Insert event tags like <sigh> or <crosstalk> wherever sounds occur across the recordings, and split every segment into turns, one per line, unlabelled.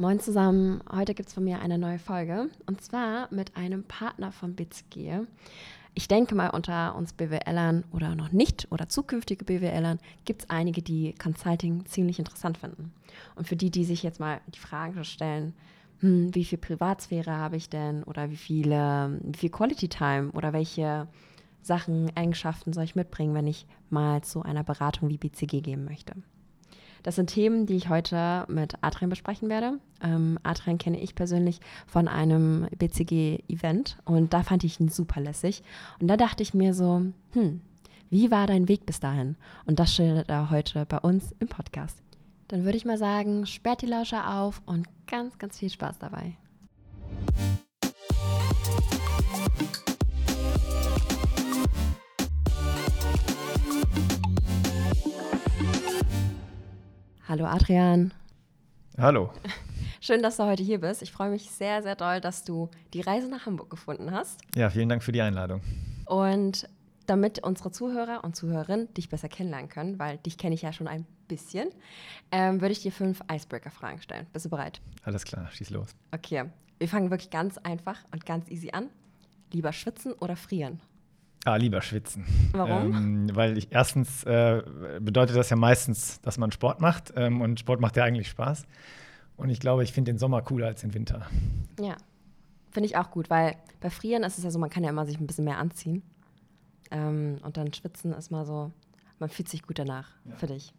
Moin zusammen, heute gibt es von mir eine neue Folge und zwar mit einem Partner von BCG. Ich denke mal, unter uns BWLern oder noch nicht oder zukünftige BWLern gibt es einige, die Consulting ziemlich interessant finden. Und für die, die sich jetzt mal die Frage stellen, hm, wie viel Privatsphäre habe ich denn oder wie, viele, wie viel Quality Time oder welche Sachen, Eigenschaften soll ich mitbringen, wenn ich mal zu einer Beratung wie BCG gehen möchte. Das sind Themen, die ich heute mit Adrian besprechen werde. Ähm, Adrian kenne ich persönlich von einem BCG-Event und da fand ich ihn super lässig. Und da dachte ich mir so, hm, wie war dein Weg bis dahin? Und das schildert er heute bei uns im Podcast. Dann würde ich mal sagen, sperrt die Lauscher auf und ganz, ganz viel Spaß dabei. Hallo Adrian.
Hallo. <laughs>
Schön, dass du heute hier bist. Ich freue mich sehr, sehr doll, dass du die Reise nach Hamburg gefunden hast.
Ja, vielen Dank für die Einladung.
Und damit unsere Zuhörer und Zuhörerinnen dich besser kennenlernen können, weil dich kenne ich ja schon ein bisschen, ähm, würde ich dir fünf Icebreaker-Fragen stellen. Bist du bereit?
Alles klar, schieß los.
Okay, wir fangen wirklich ganz einfach und ganz easy an. Lieber schwitzen oder frieren?
Ah, lieber schwitzen.
Warum?
Ähm, weil ich erstens äh, bedeutet das ja meistens, dass man Sport macht ähm, und Sport macht ja eigentlich Spaß. Und ich glaube, ich finde den Sommer cooler als den Winter.
Ja, finde ich auch gut, weil bei Frieren ist es ja so, man kann ja immer sich ein bisschen mehr anziehen. Ähm, und dann schwitzen ist mal so, man fühlt sich gut danach, ja. für dich.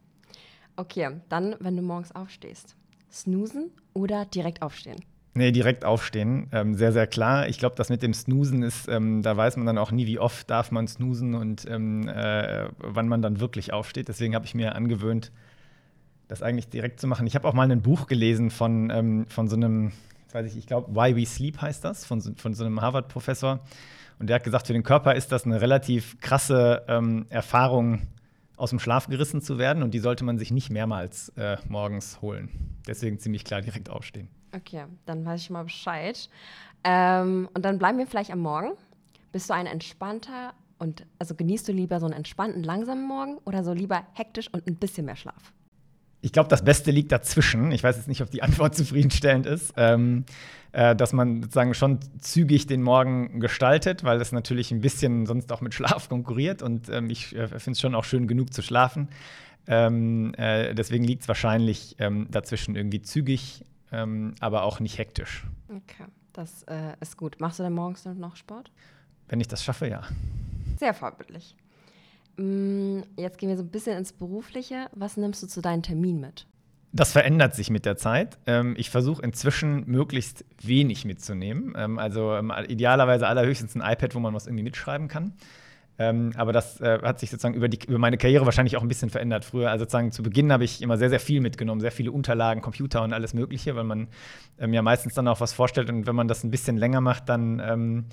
Okay, dann, wenn du morgens aufstehst, snoosen oder direkt aufstehen?
Nee, direkt aufstehen. Ähm, sehr, sehr klar. Ich glaube, das mit dem Snoosen ist, ähm, da weiß man dann auch nie, wie oft darf man snoosen und ähm, äh, wann man dann wirklich aufsteht. Deswegen habe ich mir angewöhnt, das eigentlich direkt zu machen. Ich habe auch mal ein Buch gelesen von, ähm, von so einem, weiß ich, ich glaube, Why We Sleep heißt das, von, von so einem Harvard-Professor. Und der hat gesagt, für den Körper ist das eine relativ krasse ähm, Erfahrung, aus dem Schlaf gerissen zu werden. Und die sollte man sich nicht mehrmals äh, morgens holen. Deswegen ziemlich klar direkt aufstehen.
Okay, dann weiß ich mal Bescheid. Ähm, und dann bleiben wir vielleicht am Morgen. Bist du ein entspannter und also genießt du lieber so einen entspannten, langsamen Morgen oder so lieber hektisch und ein bisschen mehr Schlaf?
Ich glaube, das Beste liegt dazwischen. Ich weiß jetzt nicht, ob die Antwort <laughs> zufriedenstellend ist. Ähm, äh, dass man sozusagen schon zügig den Morgen gestaltet, weil es natürlich ein bisschen sonst auch mit Schlaf konkurriert. Und ähm, ich äh, finde es schon auch schön genug zu schlafen. Ähm, äh, deswegen liegt es wahrscheinlich ähm, dazwischen irgendwie zügig, ähm, aber auch nicht hektisch.
Okay, das äh, ist gut. Machst du denn morgens noch Sport?
Wenn ich das schaffe, ja.
Sehr vorbildlich. Mm, jetzt gehen wir so ein bisschen ins Berufliche. Was nimmst du zu deinen Terminen mit?
Das verändert sich mit der Zeit. Ähm, ich versuche inzwischen möglichst wenig mitzunehmen. Ähm, also idealerweise allerhöchstens ein iPad, wo man was irgendwie mitschreiben kann. Ähm, aber das äh, hat sich sozusagen über, die, über meine Karriere wahrscheinlich auch ein bisschen verändert. Früher, also sozusagen zu Beginn habe ich immer sehr, sehr viel mitgenommen, sehr viele Unterlagen, Computer und alles Mögliche, weil man ähm, ja meistens dann auch was vorstellt und wenn man das ein bisschen länger macht, dann ähm,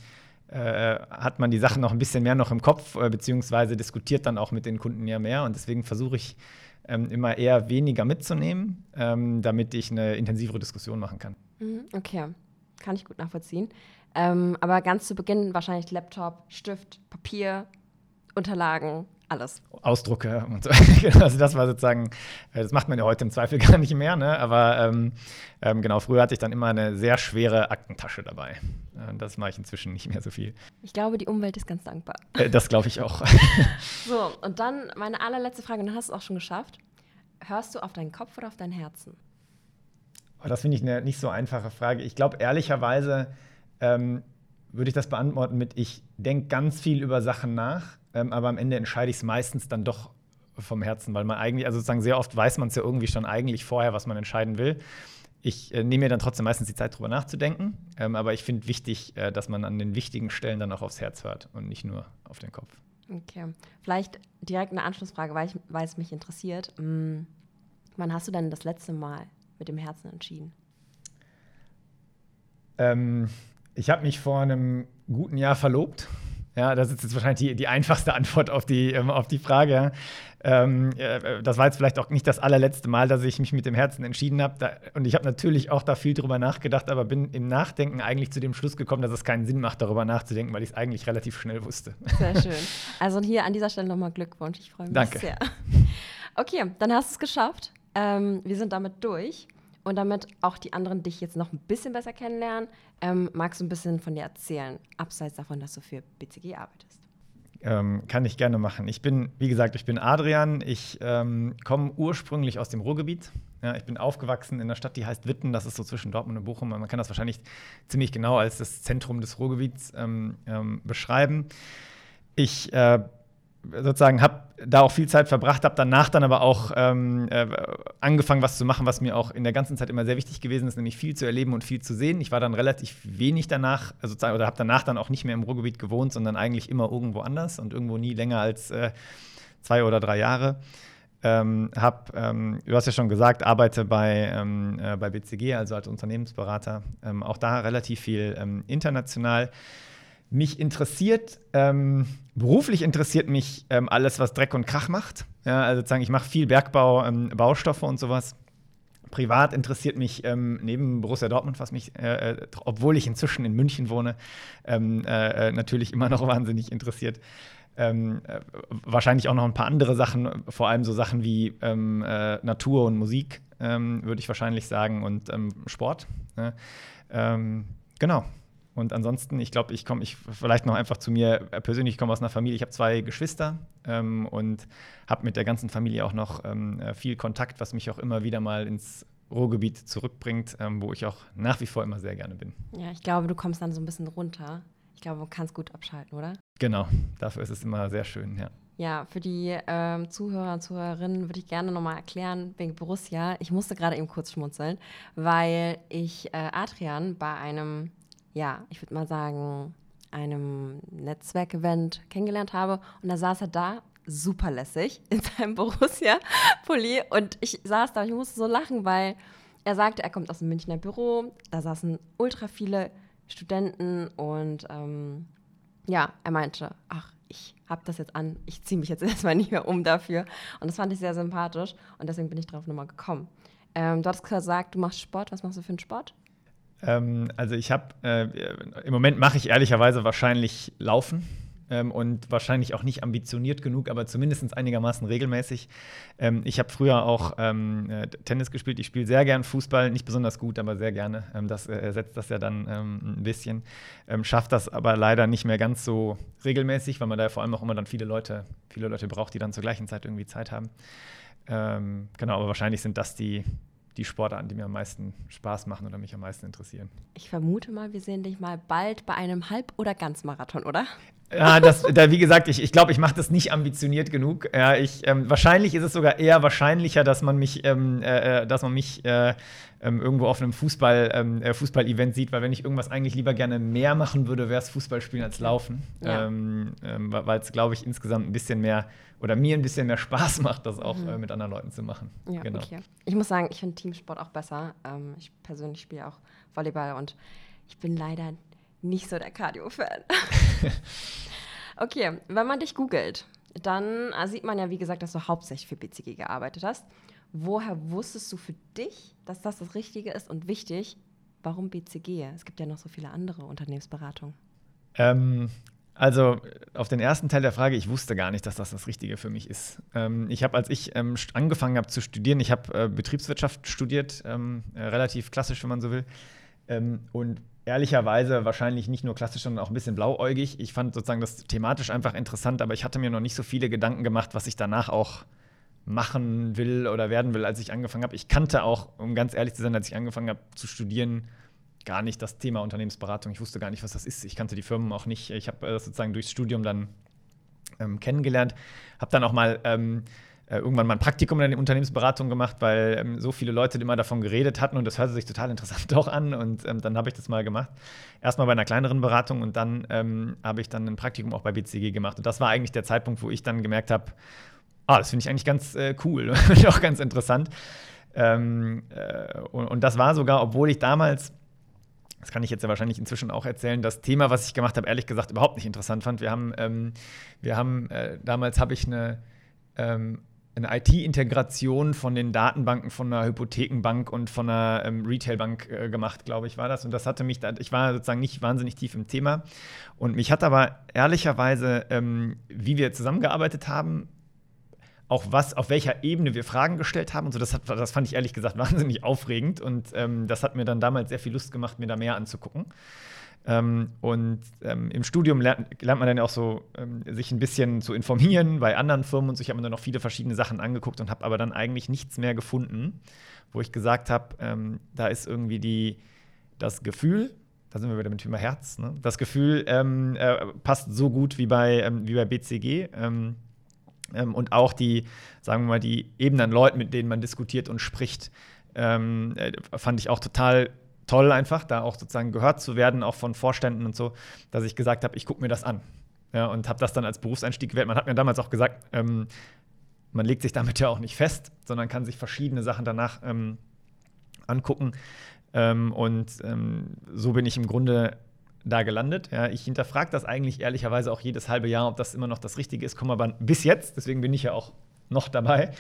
äh, hat man die Sachen noch ein bisschen mehr noch im Kopf, äh, beziehungsweise diskutiert dann auch mit den Kunden ja mehr. Und deswegen versuche ich ähm, immer eher weniger mitzunehmen, ähm, damit ich eine intensivere Diskussion machen kann.
Mhm, okay, kann ich gut nachvollziehen. Ähm, aber ganz zu Beginn wahrscheinlich Laptop, Stift, Papier, Unterlagen, alles.
Ausdrucke und so. <laughs> also das war sozusagen, äh, das macht man ja heute im Zweifel <laughs> gar nicht mehr, ne? aber ähm, ähm, genau, früher hatte ich dann immer eine sehr schwere Aktentasche dabei. Äh, das mache ich inzwischen nicht mehr so viel.
Ich glaube, die Umwelt ist ganz dankbar.
Äh, das glaube ich auch. <laughs>
so, und dann meine allerletzte Frage, und dann hast du es auch schon geschafft. Hörst du auf deinen Kopf oder auf dein Herzen?
Oh, das finde ich eine nicht so einfache Frage. Ich glaube, ehrlicherweise ähm, würde ich das beantworten mit, ich denke ganz viel über Sachen nach ähm, aber am Ende entscheide ich es meistens dann doch vom Herzen, weil man eigentlich, also sozusagen sehr oft weiß man es ja irgendwie schon eigentlich vorher, was man entscheiden will. Ich äh, nehme mir dann trotzdem meistens die Zeit, darüber nachzudenken, ähm, aber ich finde wichtig, äh, dass man an den wichtigen Stellen dann auch aufs Herz hört und nicht nur auf den Kopf.
Okay. Vielleicht direkt eine Anschlussfrage, weil, ich, weil es mich interessiert. Hm. Wann hast du denn das letzte Mal mit dem Herzen entschieden?
Ähm, ich habe mich vor einem guten Jahr verlobt ja, das ist jetzt wahrscheinlich die, die einfachste Antwort auf die, ähm, auf die Frage. Ähm, äh, das war jetzt vielleicht auch nicht das allerletzte Mal, dass ich mich mit dem Herzen entschieden habe. Und ich habe natürlich auch da viel drüber nachgedacht, aber bin im Nachdenken eigentlich zu dem Schluss gekommen, dass es keinen Sinn macht, darüber nachzudenken, weil ich es eigentlich relativ schnell wusste.
Sehr schön. <laughs> Also hier an dieser Stelle nochmal Glückwunsch. Ich freue mich
Danke.
sehr. Okay, dann hast du es geschafft. Ähm, wir sind damit durch. Und damit auch die anderen dich jetzt noch ein bisschen besser kennenlernen, ähm, magst du ein bisschen von dir erzählen, abseits davon, dass du für BCG arbeitest?
Ähm, kann ich gerne machen. Ich bin, wie gesagt, ich bin Adrian. Ich ähm, komme ursprünglich aus dem Ruhrgebiet. Ja, ich bin aufgewachsen in einer Stadt, die heißt Witten. Das ist so zwischen Dortmund und Bochum. Man kann das wahrscheinlich ziemlich genau als das Zentrum des Ruhrgebiets ähm, ähm beschreiben. Ich äh, sozusagen habe da auch viel Zeit verbracht, habe danach dann aber auch ähm, äh, angefangen, was zu machen, was mir auch in der ganzen Zeit immer sehr wichtig gewesen ist, nämlich viel zu erleben und viel zu sehen. Ich war dann relativ wenig danach, also sozusagen, oder habe danach dann auch nicht mehr im Ruhrgebiet gewohnt, sondern eigentlich immer irgendwo anders und irgendwo nie länger als äh, zwei oder drei Jahre. Ähm, hab, ähm, du hast ja schon gesagt, arbeite bei, ähm, äh, bei BCG, also als Unternehmensberater, ähm, auch da relativ viel ähm, international. Mich interessiert, ähm, beruflich interessiert mich ähm, alles, was Dreck und Krach macht. Ja, also sozusagen, ich mache viel Bergbau, ähm, Baustoffe und sowas. Privat interessiert mich ähm, neben Borussia Dortmund, was mich, äh, äh, obwohl ich inzwischen in München wohne, ähm, äh, äh, natürlich immer noch <laughs> wahnsinnig interessiert. Ähm, äh, wahrscheinlich auch noch ein paar andere Sachen, vor allem so Sachen wie ähm, äh, Natur und Musik, ähm, würde ich wahrscheinlich sagen, und ähm, Sport. Ne? Genau. Und ansonsten, ich glaube, ich komme, ich vielleicht noch einfach zu mir persönlich, ich komme aus einer Familie, ich habe zwei Geschwister ähm, und habe mit der ganzen Familie auch noch ähm, äh, viel Kontakt, was mich auch immer wieder mal ins Ruhrgebiet zurückbringt, ähm, wo ich auch nach wie vor immer sehr gerne bin.
Ja, ich glaube, du kommst dann so ein bisschen runter. Ich glaube, du kannst gut abschalten, oder?
Genau, dafür ist es immer sehr schön, ja.
Ja, für die ähm, Zuhörer und Zuhörerinnen würde ich gerne nochmal erklären, wegen Borussia. Ich musste gerade eben kurz schmunzeln, weil ich äh, Adrian bei einem ja, ich würde mal sagen, einem Netzwerkevent kennengelernt habe. Und da saß er da, super lässig, <laughs> in seinem Borussia-Pulli. Und ich saß da und ich musste so lachen, weil er sagte, er kommt aus dem Münchner Büro. Da saßen ultra viele Studenten und ähm, ja, er meinte, ach, ich habe das jetzt an, ich ziehe mich jetzt <laughs> erstmal nicht mehr um dafür. Und das fand ich sehr sympathisch und deswegen bin ich drauf nochmal gekommen. Ähm, du hast gesagt, du machst Sport. Was machst du für einen Sport?
Ähm, also ich habe, äh, im Moment mache ich ehrlicherweise wahrscheinlich Laufen. Ähm, und wahrscheinlich auch nicht ambitioniert genug, aber zumindest einigermaßen regelmäßig. Ähm, ich habe früher auch ähm, äh, Tennis gespielt. Ich spiele sehr gern Fußball, nicht besonders gut, aber sehr gerne. Ähm, das ersetzt das ja dann ähm, ein bisschen. Ähm, schafft das aber leider nicht mehr ganz so regelmäßig, weil man da ja vor allem auch immer dann viele Leute, viele Leute braucht, die dann zur gleichen Zeit irgendwie Zeit haben. genau, aber wahrscheinlich sind das die, die Sportarten, die mir am meisten Spaß machen oder mich am meisten interessieren.
Ich vermute mal, wir sehen dich mal bald bei einem Halb- oder Ganzmarathon, oder?
Ja, das, da, wie gesagt, ich, ich glaube, ich mache das nicht ambitioniert genug. Ja, ich, ähm, wahrscheinlich ist es sogar eher wahrscheinlicher, dass man mich, ähm, äh, äh dass man mich äh, ähm, irgendwo auf einem Fußball, ähm, äh, Fußball-Event sieht, weil wenn ich irgendwas eigentlich lieber gerne mehr machen würde, wäre es Fußball spielen als Laufen. Ja. Ähm, ähm, weil es, glaube ich, insgesamt ein bisschen mehr oder mir ein bisschen mehr Spaß <laughs> macht, das auch mhm. äh, mit anderen Leuten zu machen.
Ja, genau. okay. Ich muss sagen, ich finde Teamsport auch besser. Ich persönlich spiele auch Volleyball und ich bin leider nicht so der Cardio-Fan. <laughs> <laughs> okay, wenn man dich googelt, dann äh, sieht man ja, wie gesagt, dass du hauptsächlich für BCG gearbeitet hast. Woher wusstest du für dich, dass das das Richtige ist und wichtig? Warum BCG? Es gibt ja noch so viele andere Unternehmensberatungen.
Ähm, also auf den ersten Teil der Frage, ich wusste gar nicht, dass das das Richtige für mich ist. Ähm, ich habe, als ich ähm, angefangen habe zu studieren, ich habe äh, Betriebswirtschaft studiert, ähm, äh, relativ klassisch, wenn man so will. Ähm, und ehrlicherweise wahrscheinlich nicht nur klassisch, sondern auch ein bisschen blauäugig. Ich fand sozusagen das thematisch einfach interessant, aber ich hatte mir noch nicht so viele Gedanken gemacht, was ich danach auch machen will oder werden will, als ich angefangen habe. Ich kannte auch, um ganz ehrlich zu sein, als ich angefangen habe zu studieren, gar nicht das Thema Unternehmensberatung. Ich wusste gar nicht, was das ist. Ich kannte die Firmen auch nicht. Ich habe das sozusagen durchs Studium dann ähm, kennengelernt. Habe dann auch mal ähm, äh, irgendwann mal ein Praktikum in der Unternehmensberatung gemacht, weil ähm, so viele Leute immer davon geredet hatten und das hörte sich total <laughs> interessant auch an. Und ähm, dann habe ich das mal gemacht. Erstmal bei einer kleineren Beratung und dann ähm, habe ich dann ein Praktikum auch bei BCG gemacht. Und das war eigentlich der Zeitpunkt, wo ich dann gemerkt habe, ah, das finde ich eigentlich ganz äh, cool <laughs> und auch ganz interessant. Ähm, äh, und, und, das war sogar, obwohl ich damals, das kann ich jetzt ja wahrscheinlich inzwischen auch erzählen, das Thema, was ich gemacht habe, ehrlich gesagt überhaupt nicht interessant fand. Wir haben, ähm, wir haben äh, damals habe ich eine, ähm, eine IT-Integration von den Datenbanken von einer Hypothekenbank und von einer ähm, Retailbank äh, gemacht, glaube ich, war das. Und das hatte mich, ich war sozusagen nicht wahnsinnig tief im Thema. Und mich hat aber ehrlicherweise, ähm, wie wir zusammengearbeitet haben, auch was, auf welcher Ebene wir Fragen gestellt haben und so, das, hat, das fand ich ehrlich gesagt <laughs> wahnsinnig aufregend und ähm, das hat mir dann damals sehr viel Lust gemacht, mir da mehr anzugucken. Ähm, und ähm, im Studium lernt, lernt, man dann auch so, ähm, sich ein bisschen zu informieren bei anderen Firmen und so. Ich habe mir dann noch viele verschiedene Sachen angeguckt und habe aber dann eigentlich nichts mehr gefunden, wo ich gesagt habe, ähm, da ist irgendwie die, das Gefühl, da sind wir wieder mit dem Thema Herz, ne? das Gefühl ähm, äh, passt so gut wie bei, ähm, wie bei BCG. und auch die, sagen wir mal, die Ebene an Leuten, mit denen man diskutiert und spricht, äh, fand ich auch total toll einfach, da auch sozusagen gehört zu werden, auch von Vorständen und so, dass ich gesagt habe, ich gucke mir das an. Ja, und habe das dann als Berufseinstieg gewählt. Man hat mir damals auch gesagt, ähm, man legt sich damit ja auch nicht fest, sondern kann sich verschiedene Sachen danach ähm, angucken. Ähm, und ähm, so bin ich im Grunde da gelandet. Ja, ich hinterfrage das eigentlich ehrlicherweise auch jedes halbe Jahr, ob das immer noch das Richtige ist, komme aber bis jetzt, deswegen bin ich ja auch noch dabei,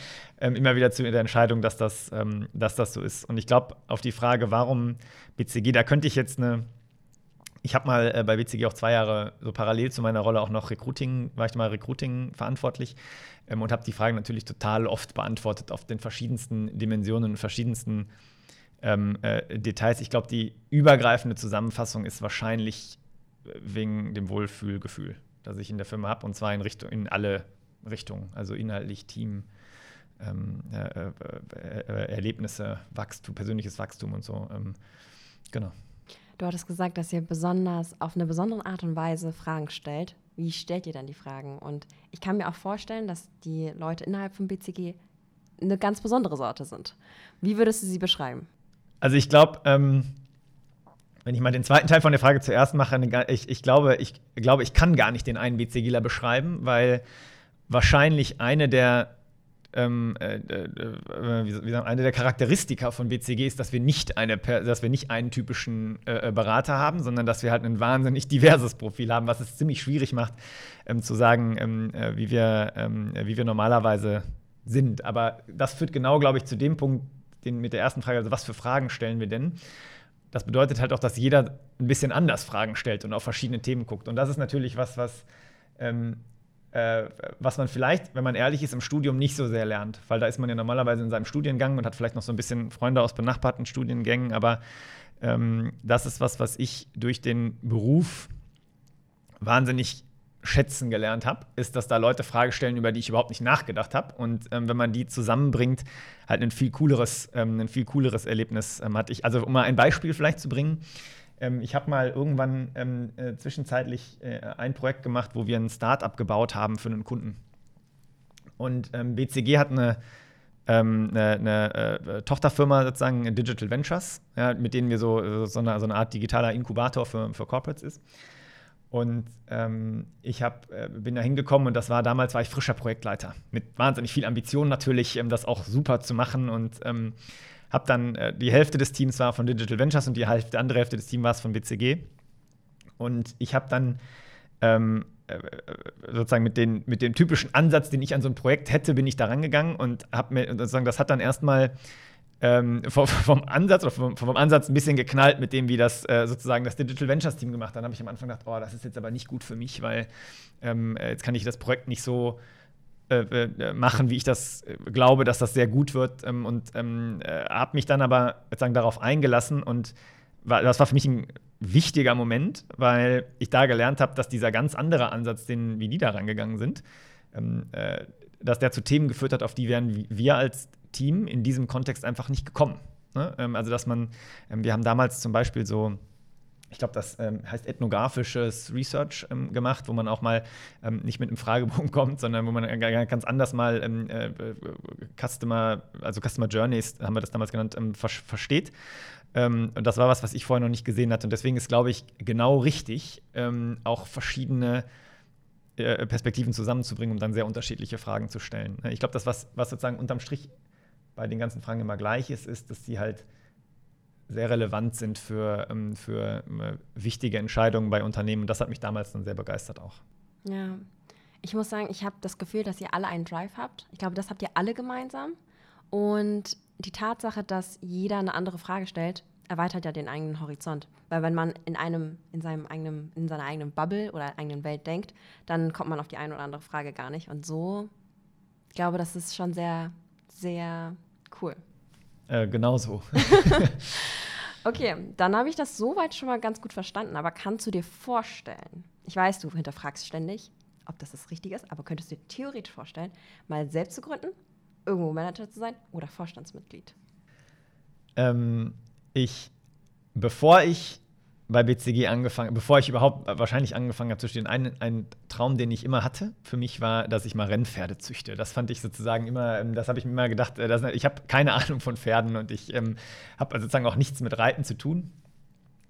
ähm, immer wieder zu der Entscheidung, dass das, ähm, dass das so ist. Und ich glaube, auf die Frage, warum BCG, da könnte ich jetzt eine, ich habe mal äh, bei BCG auch zwei Jahre so parallel zu meiner Rolle auch noch Recruiting, war ich mal Recruiting verantwortlich ähm, und habe die Frage natürlich total oft beantwortet auf den verschiedensten Dimensionen und verschiedensten ähm, äh, Details. Ich glaube, die übergreifende Zusammenfassung ist wahrscheinlich äh, wegen dem Wohlfühlgefühl, das ich in der Firma habe und zwar in Richtung in alle Richtung, also inhaltlich Team, ähm, äh, äh, äh, Erlebnisse, Wachstum, persönliches Wachstum und so. Ähm, genau.
Du hattest gesagt, dass ihr besonders auf eine besondere Art und Weise Fragen stellt. Wie stellt ihr dann die Fragen? Und ich kann mir auch vorstellen, dass die Leute innerhalb von BCG eine ganz besondere Sorte sind. Wie würdest du sie beschreiben?
Also ich glaube, ähm, wenn ich mal den zweiten Teil von der Frage zuerst mache, ich, ich, glaube, ich glaube, ich kann gar nicht den einen BCGler beschreiben, weil wahrscheinlich eine der ähm, äh, äh, wie, wie sagen, eine der Charakteristika von BCG ist, dass wir nicht, eine, dass wir nicht einen typischen äh, Berater haben, sondern dass wir halt ein wahnsinnig diverses Profil haben, was es ziemlich schwierig macht, ähm, zu sagen, ähm, äh, wie, wir, ähm, wie wir normalerweise sind. Aber das führt genau, glaube ich, zu dem Punkt, den, mit der ersten Frage, also was für Fragen stellen wir denn? Das bedeutet halt auch, dass jeder ein bisschen anders Fragen stellt und auf verschiedene Themen guckt. Und das ist natürlich was, was ähm, äh, was man vielleicht, wenn man ehrlich ist, im Studium nicht so sehr lernt. Weil da ist man ja normalerweise in seinem Studiengang und hat vielleicht noch so ein bisschen Freunde aus benachbarten Studiengängen. Aber ähm, das ist was, was ich durch den Beruf wahnsinnig schätzen gelernt habe, ist, dass da Leute Fragen stellen, über die ich überhaupt nicht nachgedacht habe. Und ähm, wenn man die zusammenbringt, halt ein viel cooleres, ähm, ein viel cooleres Erlebnis ähm, hatte ich. Also um mal ein Beispiel vielleicht zu bringen, ähm, ich habe mal irgendwann ähm, äh, zwischenzeitlich äh, ein Projekt gemacht, wo wir ein Startup gebaut haben für einen Kunden. Und ähm, BCG hat eine, ähm, eine, eine äh, Tochterfirma sozusagen, Digital Ventures, ja, mit denen wir so, so, eine, so eine Art digitaler Inkubator für, für Corporates ist. Und ähm, ich hab, äh, bin da hingekommen und das war damals war ich frischer Projektleiter mit wahnsinnig viel Ambition natürlich, ähm, das auch super zu machen und ähm, habe dann, äh, die Hälfte des Teams war von Digital Ventures und die, Hälfte, andere Hälfte des Teams war von BCG. Und ich habe dann ähm, äh, sozusagen mit, den, mit dem typischen Ansatz, den ich an so ein Projekt hätte, bin ich da rangegangen und habe mir sozusagen, das hat dann erstmal ähm, vom, vom, Ansatz oder vom, vom, Ansatz ein bisschen geknallt mit dem, wie das äh, sozusagen das Digital Ventures Team gemacht hat. Dann habe ich am Anfang gedacht, oh, das ist jetzt aber nicht gut für mich, weil ähm, jetzt kann ich das Projekt nicht so äh, äh, machen, wie ich das äh, glaube, dass das sehr gut wird. Ähm, und ähm, äh, habe mich dann aber sozusagen darauf eingelassen und war, das war für mich ein wichtiger Moment, weil ich da gelernt habe, dass dieser ganz andere Ansatz, den wie die da rangegangen sind, ähm, äh, dass der zu Themen geführt hat, auf die wären wir als Team in diesem Kontext einfach nicht gekommen. Ne? Ähm, also dass man, ähm, wir haben damals zum Beispiel so ich glaube, das ähm, heißt ethnografisches Research ähm, gemacht, wo man auch mal ähm, nicht mit einem Fragebogen <laughs> kommt, sondern wo man ganz anders mal ähm, äh, Customer, also Customer Journeys, haben wir das damals genannt, ähm, ver versteht. Ähm, und das war was, was ich vorher noch nicht gesehen hatte. Und deswegen ist, glaube ich, genau richtig, auch verschiedene äh, Perspektiven zusammenzubringen, um dann sehr unterschiedliche Fragen zu stellen. Ich glaube, das, was, was sozusagen unterm Strich bei den ganzen Fragen immer gleich ist, ist, dass sie halt sehr relevant sind für, ähm, für äh, wichtige Entscheidungen bei Unternehmen. Und das hat mich damals dann sehr begeistert auch.
Ja, ich muss sagen, ich habe das Gefühl, dass ihr alle einen Drive habt. Ich glaube, das habt ihr alle gemeinsam. Und die Tatsache, dass jeder eine andere Frage stellt, erweitert ja den eigenen Horizont. Weil wenn man in einem, in seinem eigenen, in seiner eigenen Bubble oder eigenen Welt denkt, dann kommt man auf die eine oder andere Frage gar nicht. Und so Ich glaube, das ist schon sehr, sehr cool.
Äh, genauso. <laughs> <laughs>
okay, dann habe ich das soweit schon mal ganz gut verstanden. Aber kannst du dir vorstellen, ich weiß, du hinterfragst ständig, ob das das Richtige ist, aber könntest du dir theoretisch vorstellen, mal selbst zu gründen, irgendwo Manager zu sein oder Vorstandsmitglied?
Ähm, ich, bevor ich bei BCG angefangen, bevor ich überhaupt wahrscheinlich angefangen habe zu studieren, ein, ein Traum, den ich immer hatte, für mich war, dass ich mal Rennpferde züchte. Das fand ich sozusagen immer, ähm, das habe ich mir immer gedacht, äh, dass, ich habe keine Ahnung von Pferden und ich ähm, habe also sozusagen auch nichts mit Reiten zu tun.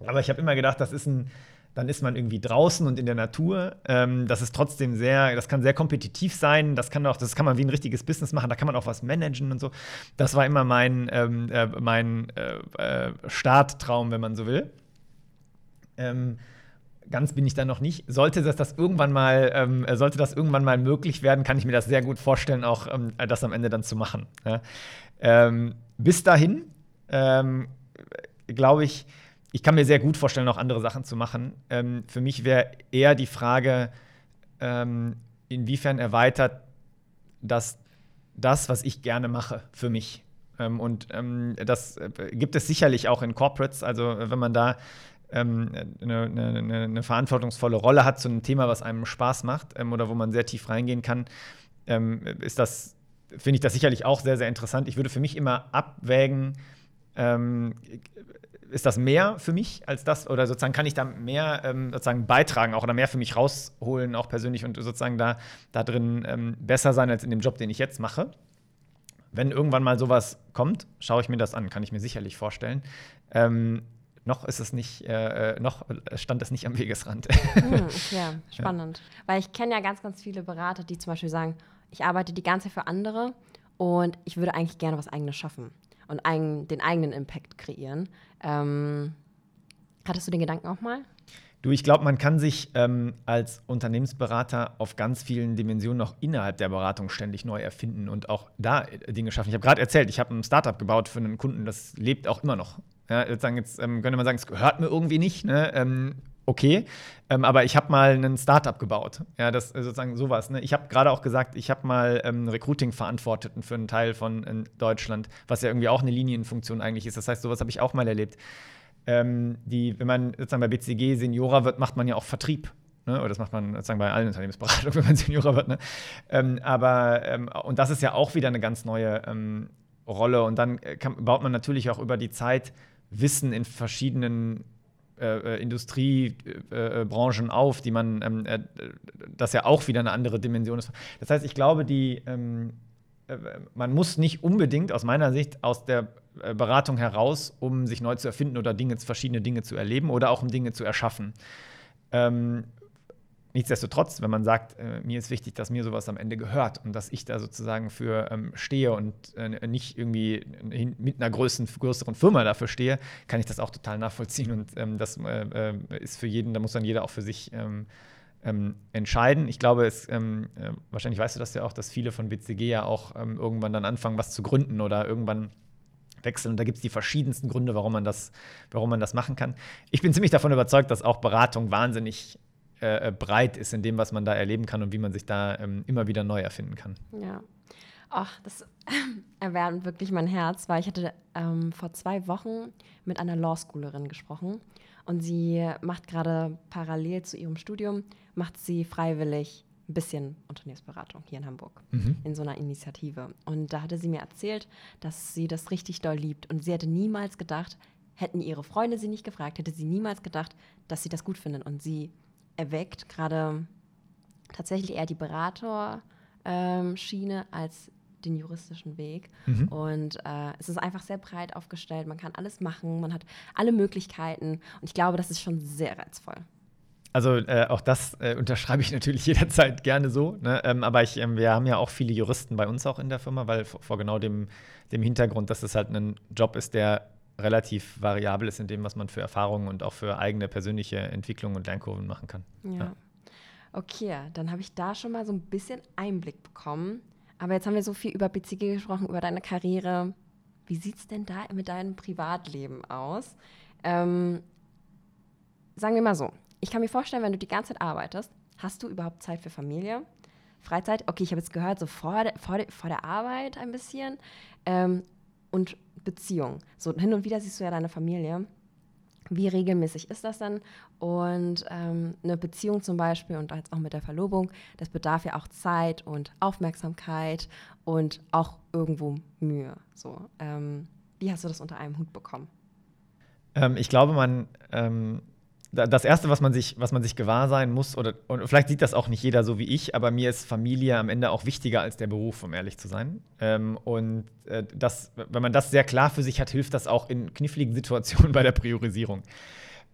Aber ich habe immer gedacht, das ist ein, dann ist man irgendwie draußen und in der Natur. Ähm, das ist trotzdem sehr, das kann sehr kompetitiv sein. Das kann auch, das kann man wie ein richtiges Business machen. Da kann man auch was managen und so. Das war immer mein, ähm, äh, mein äh, äh Starttraum, wenn man so will. Ähm, ganz bin ich da noch nicht. Sollte das, das irgendwann mal, ähm, sollte das irgendwann mal möglich werden, kann ich mir das sehr gut vorstellen, auch ähm, das am Ende dann zu machen. Ja? Ähm, bis dahin ähm, glaube ich, ich kann mir sehr gut vorstellen, auch andere Sachen zu machen. Ähm, für mich wäre eher die Frage, ähm, inwiefern erweitert das das, was ich gerne mache, für mich. und das äh, gibt es sicherlich auch in Corporates. Also wenn man da ähm, eine, eine, eine, verantwortungsvolle Rolle hat zu einem Thema, was einem Spaß macht ähm, oder wo man sehr tief reingehen kann, ähm, ist das, finde ich das sicherlich auch sehr, sehr interessant. Ich würde für mich immer abwägen, ähm, ist das mehr für mich als das oder sozusagen kann ich da mehr ähm, sozusagen beitragen auch oder mehr für mich rausholen, auch persönlich und sozusagen da, da drin ähm, besser sein als in dem Job, den ich jetzt mache. Wenn irgendwann mal sowas kommt, schaue ich mir das an, kann ich mir sicherlich vorstellen. Ähm, noch ist es nicht, äh, äh noch stand es nicht am Wegesrand. <laughs>
Hm, <laughs> ja, spannend. Ja. Weil ich kenne ja ganz, ganz viele Berater, die zum Beispiel sagen, ich arbeite die ganze Zeit für andere und ich würde eigentlich gerne was eigenes schaffen und eigen, den eigenen Impact kreieren. Ähm, hattest du den Gedanken auch mal?
Du, ich glaube, man kann sich ähm, als Unternehmensberater auf ganz vielen Dimensionen noch innerhalb der Beratung ständig neu erfinden und auch da Dinge schaffen. Ich habe gerade erzählt, ich habe ein Startup gebaut für einen Kunden, das lebt auch immer noch. Ja, jetzt, sagen, jetzt ähm, könnte man sagen, es gehört mir irgendwie nicht. Ne? Ähm, okay, ähm, aber ich habe mal ein Startup gebaut. Ja, das ist sozusagen sowas. Ne? Ich habe gerade auch gesagt, ich habe mal ähm, Recruiting verantwortet für einen Teil von Deutschland, was ja irgendwie auch eine Linienfunktion eigentlich ist. Das heißt, sowas habe ich auch mal erlebt. Ähm, die, wenn man sozusagen bei BCG Seniora wird, macht man ja auch Vertrieb. Ne? Oder das macht man sozusagen bei allen Unternehmensberatungen, <laughs> wenn man Seniora wird. Ne? Ähm, aber, ähm, und das ist ja auch wieder eine ganz neue Rolle. Und dann äh, kann, baut man natürlich auch über die Zeit Wissen in verschiedenen äh, äh Industriebranchen äh, auf, die man, ähm, äh, das ja auch wieder eine andere Dimension ist. Das heißt, ich glaube, die, ähm, äh, man muss nicht unbedingt aus meiner Sicht aus der äh, Beratung heraus, um sich neu zu erfinden oder Dinge, verschiedene Dinge zu erleben oder auch um Dinge zu erschaffen. Ähm, Nichtsdestotrotz, wenn man sagt, äh, mir ist wichtig, dass mir sowas am Ende gehört und dass ich da sozusagen für ähm, stehe und äh, nicht irgendwie mit einer größeren, größeren Firma dafür stehe, kann ich das auch total nachvollziehen. Und ähm, das äh, äh ist für jeden, da muss dann jeder auch für sich ähm, ähm entscheiden. Ich glaube, es, ähm, äh, wahrscheinlich weißt du das ja auch, dass viele von BCG ja auch ähm, irgendwann dann anfangen, was zu gründen oder irgendwann wechseln. Und da gibt es die verschiedensten Gründe, warum man, das, warum man das machen kann. Ich bin ziemlich davon überzeugt, dass auch Beratung wahnsinnig äh, äh, breit ist in dem, was man da erleben kann und wie man sich da ähm, immer wieder neu erfinden kann.
Ja. Ach, das <clears throat> erwärmt wirklich mein Herz, weil ich hatte ähm, vor zwei Wochen mit einer Law-Schoolerin gesprochen und sie macht gerade parallel zu ihrem Studium, macht sie freiwillig ein bisschen Unternehmensberatung hier in Hamburg mhm. in so einer Initiative. Und da hatte sie mir erzählt, dass sie das richtig doll liebt und sie hätte niemals gedacht, hätten ihre Freunde sie nicht gefragt, hätte sie niemals gedacht, dass sie das gut finden und sie erweckt, gerade tatsächlich eher die Beraterschiene ähm, als den juristischen Weg. Mhm. Und äh, es ist einfach sehr breit aufgestellt. Man kann alles machen, man hat alle Möglichkeiten. Und ich glaube, das ist schon sehr reizvoll.
Also äh, auch das äh, unterschreibe ich <laughs> natürlich jederzeit gerne so. Ne? Ähm, aber ich, ähm, wir haben ja auch viele Juristen bei uns auch in der Firma, weil vor, vor genau dem, dem Hintergrund, dass es halt ein Job ist, der relativ variabel ist in dem, was man für Erfahrungen und auch für eigene persönliche Entwicklung und Lernkurven machen kann.
Ja. ja. Okay, dann habe ich da schon mal so ein bisschen Einblick bekommen. Aber jetzt haben wir so viel über BCG gesprochen, über deine Karriere. Wie sieht es denn da mit deinem Privatleben aus? Ähm, sagen wir mal so, ich kann mir vorstellen, wenn du die ganze Zeit arbeitest, hast du überhaupt Zeit für Familie? Freizeit, okay, ich habe jetzt gehört, so vor der, vor, der, vor der Arbeit ein bisschen ähm, und Beziehung. So hin und wieder siehst du ja deine Familie. Wie regelmäßig ist das dann? Und ähm, eine Beziehung zum Beispiel und jetzt auch mit der Verlobung, das bedarf ja auch Zeit und Aufmerksamkeit und auch irgendwo Mühe. So, ähm, wie hast du das unter einem Hut bekommen?
Ähm, ich glaube, man ähm, das Erste, was man sich, was man sich gewahr sein muss, oder und vielleicht sieht das auch nicht jeder so wie ich, aber mir ist Familie am Ende auch wichtiger als der Beruf, um ehrlich zu sein. Ähm, und äh, das, wenn man das sehr klar für sich hat, hilft das auch in kniffligen Situationen <laughs> bei der Priorisierung.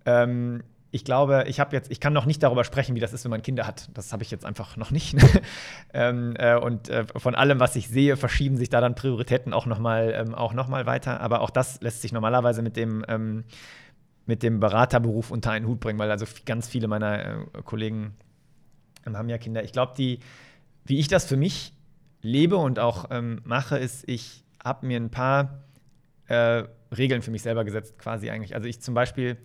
Ähm, ich glaube, ich habe jetzt, ich kann noch nicht darüber sprechen, wie das ist, wenn man Kinder hat. Das habe ich jetzt einfach noch nicht. <laughs> ähm, äh, und äh, von allem, was ich sehe, verschieben sich da dann Prioritäten auch nochmal ähm, noch weiter. Aber auch das lässt sich normalerweise mit dem ähm, mit dem Beraterberuf unter einen Hut bringen, weil also ganz viele meiner äh, Kollegen ähm, haben ja Kinder. Ich glaube, die, wie ich das für mich lebe und auch ähm, mache, ist, ich habe mir ein paar äh, Regeln für mich selber gesetzt, quasi eigentlich. Also ich zum Beispiel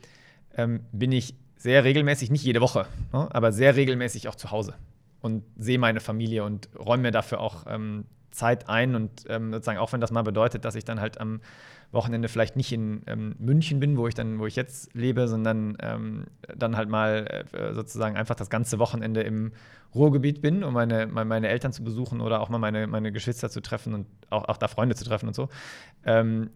ähm, bin ich sehr regelmäßig, nicht jede Woche, ne, aber sehr regelmäßig auch zu Hause und sehe meine Familie und räume mir dafür auch ähm, Zeit ein und ähm, sozusagen auch wenn das mal bedeutet, dass ich dann halt am Wochenende vielleicht nicht in ähm, München bin, wo ich dann, wo ich jetzt lebe, sondern ähm, dann halt mal äh, sozusagen einfach das ganze Wochenende im Ruhrgebiet bin, um meine, meine Eltern zu besuchen oder auch mal meine, meine Geschwister zu treffen und auch, auch da Freunde zu treffen und so. Ähm,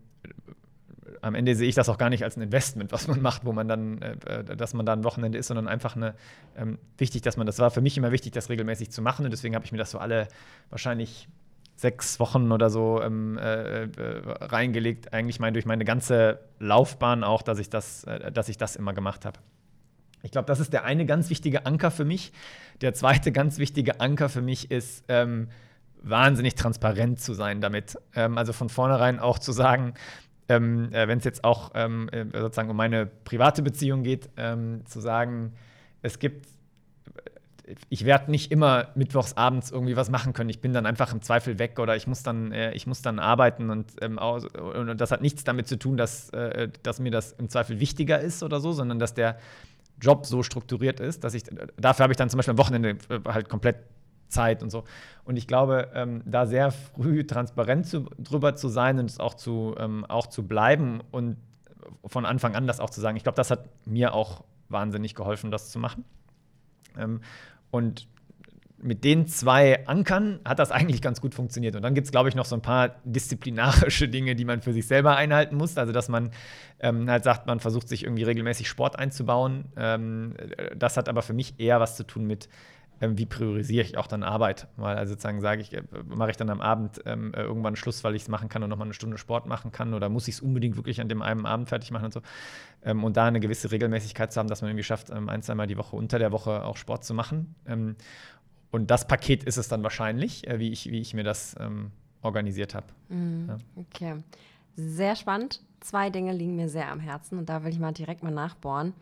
am Ende sehe ich das auch gar nicht als ein Investment, was man macht, wo man dann, äh, äh dass man da ein Wochenende ist, sondern einfach eine, ähm, wichtig, dass man, das war für mich immer wichtig, das regelmäßig zu machen und deswegen habe ich mir das so alle wahrscheinlich sechs Wochen oder so ähm, äh, äh, reingelegt, eigentlich mein, durch meine ganze Laufbahn auch, dass ich das, äh, dass ich das immer gemacht habe. Ich glaube, das ist der eine ganz wichtige Anker für mich. Der zweite ganz wichtige Anker für mich ist, ähm, wahnsinnig transparent zu sein damit. Ähm, also von vornherein auch zu sagen, ähm, äh, wenn es jetzt auch ähm, äh, sozusagen um meine private Beziehung geht, ähm, zu sagen, es gibt ich werde nicht immer mittwochs abends irgendwie was machen können. Ich bin dann einfach im Zweifel weg oder ich muss dann, äh, ich muss dann arbeiten und, ähm, und, das hat nichts damit zu tun, dass, äh, dass mir das im Zweifel wichtiger ist oder so, sondern dass der Job so strukturiert ist, dass ich dafür habe ich dann zum Beispiel am Wochenende äh, halt komplett Zeit und so. Und ich glaube, ähm, da sehr früh transparent zu, drüber zu sein und es auch zu, ähm, auch zu bleiben und von Anfang an das auch zu sagen, ich glaube, das hat mir auch wahnsinnig geholfen, das zu machen. Ähm, und mit den zwei Ankern hat das eigentlich ganz gut funktioniert. Und dann gibt es, glaube ich, noch so ein paar disziplinarische Dinge, die man für sich selber einhalten muss. Also, dass man ähm, halt sagt, man versucht sich irgendwie regelmäßig Sport einzubauen. Ähm, das hat aber für mich eher was zu tun mit, wie priorisiere ich auch dann Arbeit. Weil also sozusagen sage ich, äh, mache ich dann am Abend ähm, äh, irgendwann Schluss, weil ich es machen kann und nochmal eine Stunde Sport machen kann oder muss ich es unbedingt wirklich an dem einen Abend fertig machen und so. Ähm, und da eine gewisse Regelmäßigkeit zu haben, dass man irgendwie schafft, ähm, ein, zweimal die Woche unter der Woche auch Sport zu machen. Ähm, und das Paket ist es dann wahrscheinlich, äh, wie, ich, wie ich mir das ähm, organisiert habe.
Mhm. Ja. Okay. Sehr spannend. Zwei Dinge liegen mir sehr am Herzen und da will ich mal direkt mal nachbohren.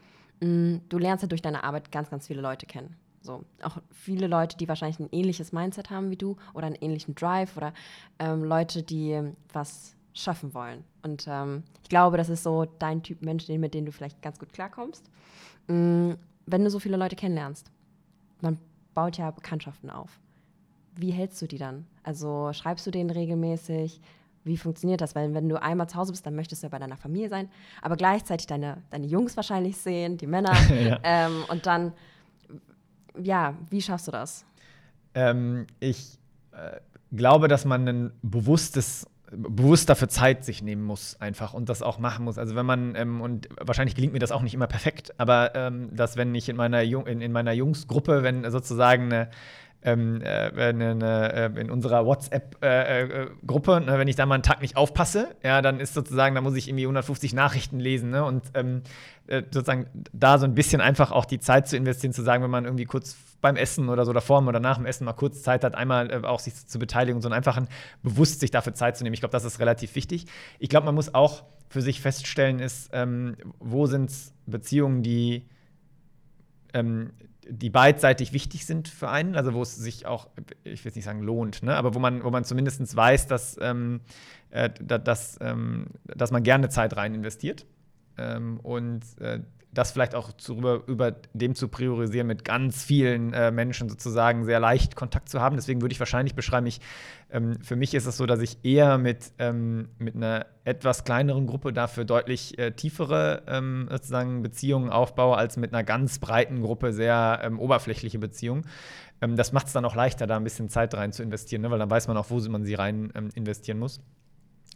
Mm, du lernst ja durch deine Arbeit ganz, ganz viele Leute kennen. So, auch viele Leute, die wahrscheinlich ein ähnliches Mindset haben wie du oder einen ähnlichen Drive oder ähm, Leute, die was schaffen wollen. Und ähm, ich glaube, das ist so dein Typ Mensch, mit dem du vielleicht ganz gut klarkommst. Mhm, wenn du so viele Leute kennenlernst, man baut ja Bekanntschaften auf. Wie hältst du die dann? Also schreibst du denen regelmäßig? Wie funktioniert das? Weil wenn du einmal zu Hause bist, dann möchtest du ja bei deiner Familie sein, aber gleichzeitig deine, deine Jungs wahrscheinlich sehen, die Männer. <laughs> ja. ähm, und dann ja, wie schaffst du das?
Ähm, ich äh, glaube, dass man ein bewusstes bewusst dafür Zeit sich nehmen muss einfach und das auch machen muss. Also wenn man, ähm, und wahrscheinlich gelingt mir das auch nicht immer perfekt, aber ähm, dass wenn ich in meiner, Jung, in, in meiner Jungsgruppe, wenn sozusagen eine ähm, äh, eine, äh, in unserer WhatsApp-Gruppe, äh, äh ne, wenn ich da mal einen Tag nicht aufpasse, ja, dann ist sozusagen, da muss ich irgendwie 150 Nachrichten lesen ne, und ähm, äh, sozusagen da so ein bisschen einfach auch die Zeit zu investieren, zu sagen, wenn man irgendwie kurz beim Essen oder so davor oder nach dem Essen mal kurz Zeit hat, einmal äh, auch sich zu beteiligen und so einfach ein, bewusst sich dafür Zeit zu nehmen. Ich glaube, das ist relativ wichtig. Ich glaube, man muss auch für sich feststellen, ist, ähm, wo sind Beziehungen, die ähm, die beidseitig wichtig sind für einen, also wo es sich auch, ich will jetzt nicht sagen lohnt, ne, aber wo man, wo man zumindest weiß, dass, ähm, äh, dass, ähm, dass man gerne Zeit rein investiert. Ähm, und äh, das vielleicht auch zu, über, über dem zu priorisieren, mit ganz vielen äh, Menschen sozusagen sehr leicht Kontakt zu haben. Deswegen würde ich wahrscheinlich beschreiben, ich, ähm, für mich ist es so, dass ich eher mit, ähm, mit einer etwas kleineren Gruppe dafür deutlich äh, tiefere ähm, sozusagen Beziehungen aufbaue, als mit einer ganz breiten Gruppe sehr ähm, oberflächliche Beziehungen. Ähm, das macht es dann auch leichter, da ein bisschen Zeit rein zu investieren, ne? weil dann weiß man auch, wo man sie rein ähm, investieren muss.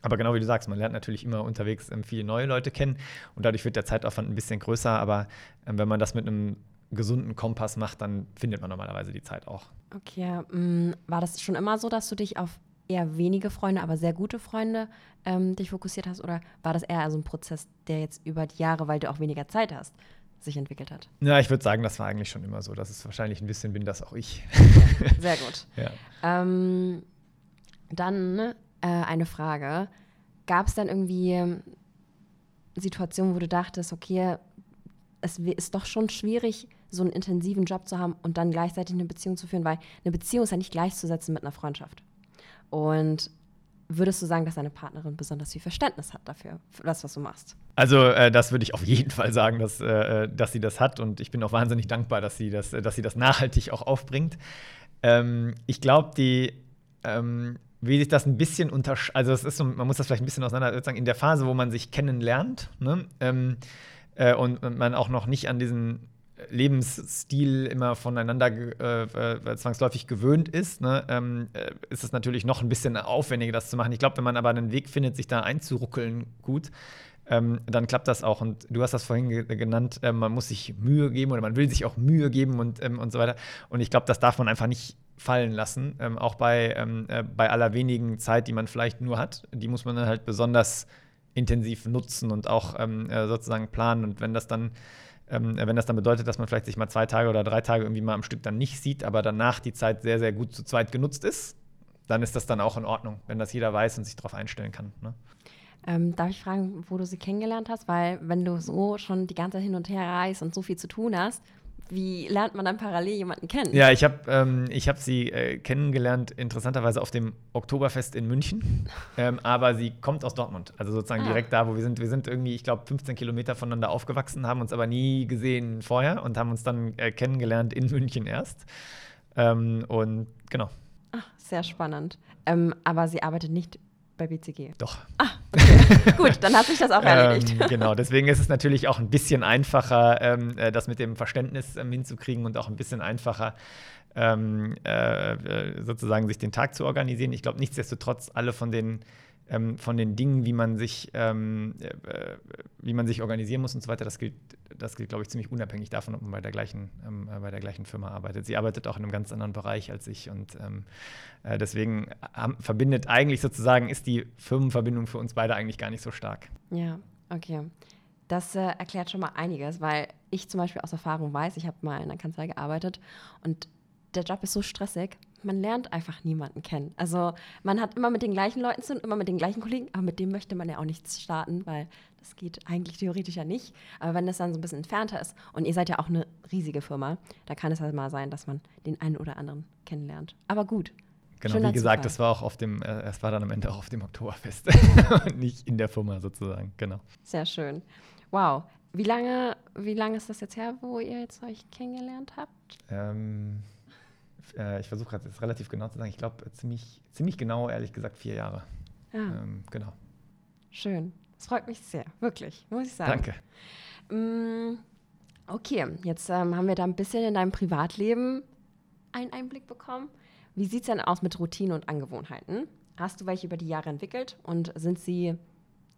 Aber genau wie du sagst, man lernt natürlich immer unterwegs ähm, viele neue Leute kennen und dadurch wird der Zeitaufwand ein bisschen größer. Aber ähm, wenn man das mit einem gesunden Kompass macht, dann findet man normalerweise die Zeit auch.
Okay, ähm, war das schon immer so, dass du dich auf eher wenige Freunde, aber sehr gute Freunde ähm, dich fokussiert hast? Oder war das eher so ein Prozess, der jetzt über die Jahre, weil du auch weniger Zeit hast, sich entwickelt hat?
Ja, ich würde sagen, das war eigentlich schon immer so. Das ist wahrscheinlich ein bisschen bin das auch ich.
sehr gut. <laughs> ja. ähm, dann ne, äh, eine Frage. Gab es dann irgendwie Situationen, wo du dachtest, okay, es ist doch schon schwierig, so einen intensiven Job zu haben und dann gleichzeitig eine Beziehung zu führen, weil eine Beziehung ist ja nicht gleichzusetzen mit einer Freundschaft. Und würdest du sagen, dass deine Partnerin besonders viel Verständnis hat dafür, für das, was du machst?
Also, äh, das würde ich auf jeden Fall sagen, dass, äh, dass sie das hat. Und ich bin auch wahnsinnig dankbar, dass sie das, dass sie das nachhaltig auch aufbringt. Ähm, ich glaube, die, ähm, wie sich das ein bisschen unterscheidet, also es ist so, man muss das vielleicht ein bisschen auseinander sozusagen in der Phase, wo man sich kennenlernt ne? ähm, äh, und man auch noch nicht an diesen Lebensstil immer voneinander äh, äh, zwangsläufig gewöhnt ist, ne? ähm, äh, ist es natürlich noch ein bisschen aufwendiger, das zu machen. Ich glaube, wenn man aber einen Weg findet, sich da einzuruckeln, gut, ähm, dann klappt das auch. Und du hast das vorhin ge genannt, äh, man muss sich Mühe geben oder man will sich auch Mühe geben und, ähm, und so weiter. Und ich glaube, das darf man einfach nicht fallen lassen. Ähm, auch bei, ähm, äh, bei aller wenigen Zeit, die man vielleicht nur hat, die muss man dann halt besonders intensiv nutzen und auch ähm, äh, sozusagen planen. Und wenn das dann ähm, wenn das dann bedeutet, dass man vielleicht sich mal zwei Tage oder drei Tage irgendwie mal am Stück dann nicht sieht, aber danach die Zeit sehr, sehr gut zu zweit genutzt ist, dann ist das dann auch in Ordnung, wenn das jeder weiß und sich darauf einstellen kann. Ne?
Ähm, darf ich fragen, wo du sie kennengelernt hast? Weil wenn du so schon die ganze Zeit hin und her reist und so viel zu tun hast, wie lernt man dann parallel jemanden kennen?
Ja, ich habe ähm, hab sie äh, kennengelernt, interessanterweise auf dem Oktoberfest in München. <laughs> ähm, aber sie kommt aus Dortmund, also sozusagen ah. direkt da, wo wir sind. Wir sind irgendwie, ich glaube, 15 Kilometer voneinander aufgewachsen, haben uns aber nie gesehen vorher und haben uns dann äh, kennengelernt in München erst. Ähm, und genau.
Ach, sehr spannend. Ähm, aber sie arbeitet nicht bei BCG.
Doch.
Ah, okay. <laughs> Gut, dann hat sich das auch erledigt.
ähm, <laughs> genau, deswegen ist es natürlich auch ein bisschen einfacher, ähm, äh, das mit dem Verständnis ähm, hinzukriegen und auch ein bisschen einfacher, ähm, äh, äh sozusagen sich den Tag zu organisieren. Ich glaube, nichtsdestotrotz, alle von den ähm, von den Dingen, wie man sich, ähm, äh, wie man sich organisieren muss und so weiter, das gilt, das gilt, glaube ich, ziemlich unabhängig davon, ob man bei der gleichen, ähm, äh, bei der gleichen Firma arbeitet. Sie arbeitet auch in einem ganz anderen Bereich als ich und ähm, äh, deswegen haben, verbindet eigentlich sozusagen ist die Firmenverbindung für uns beide eigentlich gar nicht so stark.
Ja, okay. Das äh, erklärt schon mal einiges, weil ich zum Beispiel aus Erfahrung weiß, ich habe mal in einer Kanzlei gearbeitet und der Job ist so stressig, man lernt einfach niemanden kennen. Also man hat immer mit den gleichen Leuten zu tun, immer mit den gleichen Kollegen, aber mit dem möchte man ja auch nichts starten, weil das geht eigentlich theoretisch ja nicht. Aber wenn das dann so ein bisschen entfernter ist und ihr seid ja auch eine riesige Firma, da kann es halt mal sein, dass man den einen oder anderen kennenlernt. Aber gut.
Genau, wie gesagt, Zufall. das war auch auf dem, äh, es war dann am Ende auch auf dem Oktoberfest <laughs> <laughs> und nicht in der Firma sozusagen, genau.
Sehr schön. Wow. Wie lange, wie lange ist das jetzt her, wo ihr jetzt euch kennengelernt habt?
Ähm, äh, ich versuche gerade jetzt relativ genau zu sagen, ich glaube ziemlich, ziemlich genau, ehrlich gesagt, vier Jahre.
Ja. Ähm, genau. Schön. Das freut mich sehr, wirklich, muss ich sagen.
Danke.
Mm, okay, jetzt ähm, haben wir da ein bisschen in deinem Privatleben einen Einblick bekommen. Wie sieht es denn aus mit Routinen und Angewohnheiten? Hast du welche über die Jahre entwickelt und sind sie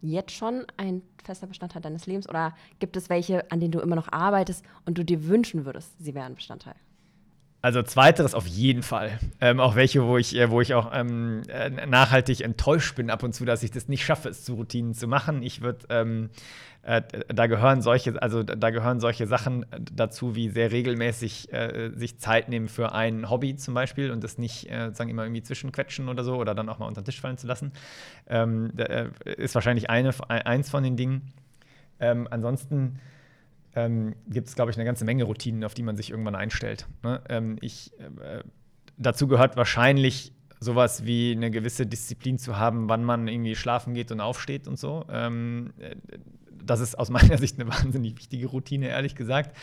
jetzt schon ein fester Bestandteil deines Lebens oder gibt es welche, an denen du immer noch arbeitest und du dir wünschen würdest, sie wären Bestandteil?
Also zweiteres auf jeden Fall. Ähm, auch welche, wo ich, äh, wo ich auch ähm, äh, nachhaltig enttäuscht bin ab und zu, dass ich das nicht schaffe, es zu Routinen zu machen. Ich würde, ähm, äh, da gehören solche, also da gehören solche Sachen dazu, wie sehr regelmäßig äh, sich Zeit nehmen für ein Hobby zum Beispiel und das nicht äh, sozusagen immer irgendwie zwischenquetschen oder so oder dann auch mal unter den Tisch fallen zu lassen. Ähm, äh, ist wahrscheinlich eine, eins von den Dingen. Ähm, ansonsten ähm, gibt es, glaube ich, eine ganze Menge Routinen, auf die man sich irgendwann einstellt. Ne? Ähm, ich, äh, dazu gehört wahrscheinlich sowas wie eine gewisse Disziplin zu haben, wann man irgendwie schlafen geht und aufsteht und so. Ähm, das ist aus meiner <laughs> Sicht eine wahnsinnig wichtige Routine, ehrlich gesagt.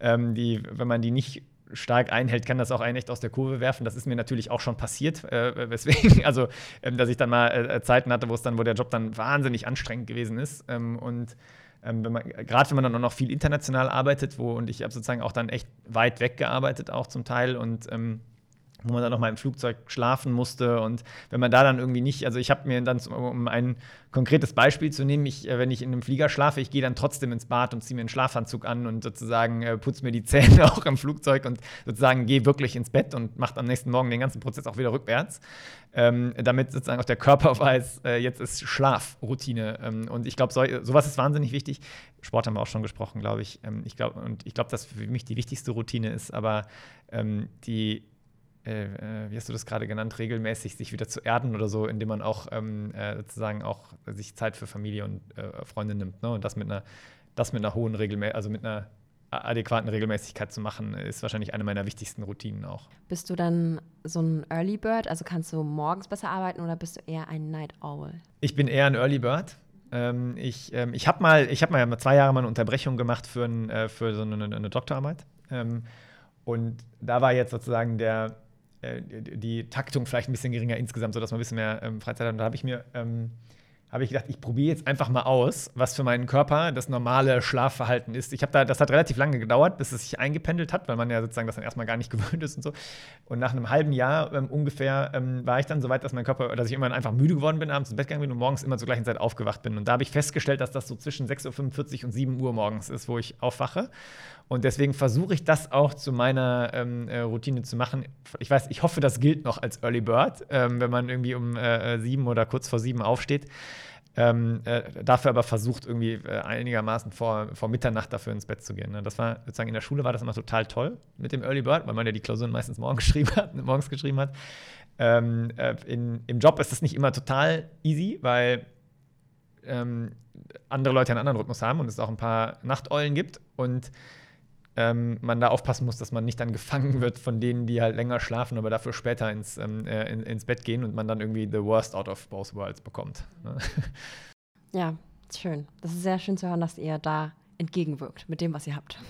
Ähm, die, wenn man die nicht stark einhält, kann das auch einen echt aus der Kurve werfen. Das ist mir natürlich auch schon passiert, äh, weswegen, <laughs> also, ähm, dass ich dann mal äh, Zeiten hatte, wo es dann, wo der Job dann wahnsinnig anstrengend gewesen ist. Ähm, und ähm, gerade wenn man dann auch noch viel international arbeitet, wo und ich habe sozusagen auch dann echt weit weg gearbeitet, auch zum Teil und ähm, wo man dann noch mal im Flugzeug schlafen musste. Und wenn man da dann irgendwie nicht, also ich habe mir dann, um ein konkretes Beispiel zu nehmen, ich, äh, wenn ich in einem Flieger schlafe, ich gehe dann trotzdem ins Bad und ziehe mir einen Schlafanzug an und sozusagen äh, putze mir die <laughs> Zähne auch im Flugzeug und sozusagen gehe wirklich ins Bett und mache am nächsten Morgen den ganzen Prozess auch wieder rückwärts, ähm, damit sozusagen auch der Körper <laughs> weiß, äh, jetzt ist Schlafroutine. Ähm, und ich glaube, so, sowas ist wahnsinnig wichtig. Sport haben wir auch schon gesprochen, glaube ich. Ähm, ich glaube, und ich glaube, dass für mich die wichtigste Routine ist, aber ähm, die äh, wie hast du das gerade genannt, regelmäßig sich wieder zu erden oder so, indem man auch ähm, äh, sozusagen auch sich Zeit für Familie und äh, Freunde nimmt. Ne? Und das mit einer, das mit einer hohen Regelmäßigkeit, also mit einer adäquaten Regelmäßigkeit zu machen, ist wahrscheinlich eine meiner wichtigsten Routinen auch.
Bist du dann so ein Early Bird? Also kannst du morgens besser arbeiten oder bist du eher ein Night Owl?
Ich bin eher ein Early Bird. Ähm, ich ähm, ich habe mal, hab mal zwei Jahre mal eine Unterbrechung gemacht für, ein, äh, für so eine, eine Doktorarbeit. Ähm, und da war jetzt sozusagen der, die Taktung vielleicht ein bisschen geringer insgesamt, sodass man ein bisschen mehr ähm, Freizeit hat. Und da habe ich mir ähm, habe ich gedacht, ich probiere jetzt einfach mal aus, was für meinen Körper das normale Schlafverhalten ist. Ich habe da, das hat relativ lange gedauert, bis es sich eingependelt hat, weil man ja sozusagen das dann erstmal gar nicht <laughs> gewöhnt ist und so. Und nach einem halben Jahr ähm, ungefähr ähm, war ich dann so weit, dass mein Körper, dass ich immer einfach müde geworden bin, abends ins Bett gegangen bin und morgens immer zur gleichen Zeit aufgewacht bin. Und da habe ich festgestellt, dass das so zwischen 6.45 Uhr und 7 Uhr morgens ist, wo ich aufwache. Und deswegen versuche ich das auch zu meiner ähm, äh, Routine zu machen. Ich weiß, ich hoffe, das gilt noch als Early Bird, ähm, wenn man irgendwie um äh, sieben oder kurz vor sieben aufsteht. Ähm, äh, dafür aber versucht, irgendwie äh, einigermaßen vor, vor Mitternacht dafür ins Bett zu gehen. Ne? Das war sozusagen in der Schule war das immer total toll mit dem Early Bird, weil man ja die Klausuren meistens morgen <laughs> geschrieben hat, morgens geschrieben hat. Ähm, äh, in, Im Job ist das nicht immer total easy, weil ähm, andere Leute einen anderen Rhythmus haben und es auch ein paar Nachteulen gibt. Und ähm, man da aufpassen muss, dass man nicht dann gefangen wird von denen, die halt länger schlafen, aber dafür später ins, ähm, äh, in, ins Bett gehen und man dann irgendwie the worst out of both worlds bekommt. Ne? <laughs>
Ja, schön. Das ist sehr schön zu hören, dass ihr da entgegenwirkt mit dem, was ihr habt.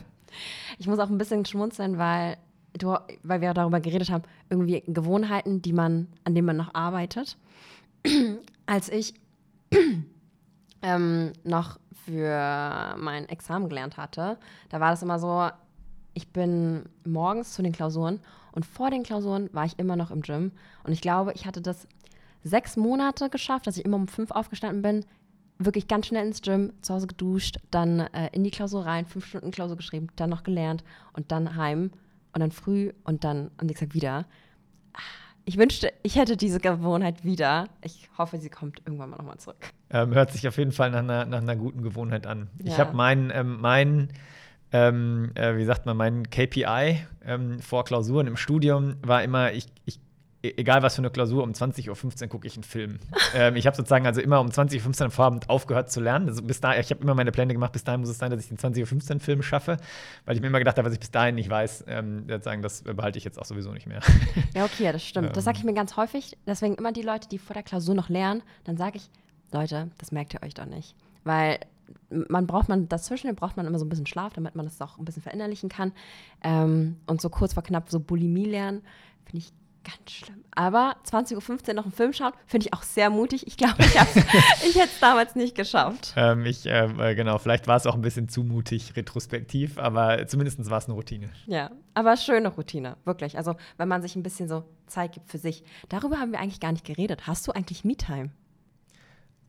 Ich muss auch ein bisschen schmunzeln, weil du, weil wir darüber geredet haben, irgendwie Gewohnheiten, die man, an denen man noch arbeitet. <clears throat> Als ich ähm, noch für mein Examen gelernt hatte, da war das immer so, ich bin morgens zu den Klausuren und vor den Klausuren war ich immer noch im Gym. Und ich glaube, ich hatte das sechs Monate geschafft, dass ich immer um fünf aufgestanden bin, wirklich ganz schnell ins Gym, zu Hause geduscht, dann äh, in die Klausur rein, fünf Stunden Klausur geschrieben, dann noch gelernt und dann heim und dann früh und dann am nächsten Tag wieder. Ich wünschte, ich hätte diese Gewohnheit wieder. Ich hoffe, sie kommt irgendwann mal nochmal zurück.
Ähm, hört sich auf jeden Fall nach einer, nach einer guten Gewohnheit an. Ja. Ich habe meinen, ähm, mein, ähm, äh, wie sagt man, mein KPI ähm, vor Klausuren im Studium war immer, ich, ich E-, egal was für eine Klausur, um 20.15 Uhr gucke ich einen Film. <laughs> ähm, ich habe sozusagen also immer um 20.15 Uhr am Vorabend aufgehört zu lernen. Also bis da, ich habe immer meine Pläne gemacht, bis dahin muss es sein, dass ich den 20.15 Uhr Film schaffe, weil ich mir immer gedacht habe, was ich bis dahin nicht weiß, ähm, sozusagen, das behalte ich jetzt auch sowieso nicht mehr.
ja, okay, das stimmt. Das sage ich mir ganz häufig. Deswegen immer die Leute, die vor der Klausur noch lernen, dann sage ich, Leute, das merkt ihr euch doch nicht. Weil man braucht man dazwischen braucht man immer so ein bisschen Schlaf, damit man das auch ein bisschen verinnerlichen kann. Ähm, und so kurz vor knapp so Bulimie lernen, finde ich Ganz schlimm. Aber 20.15 Uhr noch einen Film schauen, finde ich auch sehr mutig. Ich glaube, ich, <laughs> ich hätte es damals nicht geschafft.
Ähm, ich, äh, genau, vielleicht war es auch ein bisschen zu mutig retrospektiv, aber zumindest war es eine Routine.
Ja, aber schöne Routine, wirklich. Also, wenn man sich ein bisschen so Zeit gibt für sich. Darüber haben wir eigentlich gar nicht geredet. Hast du eigentlich Me-Time?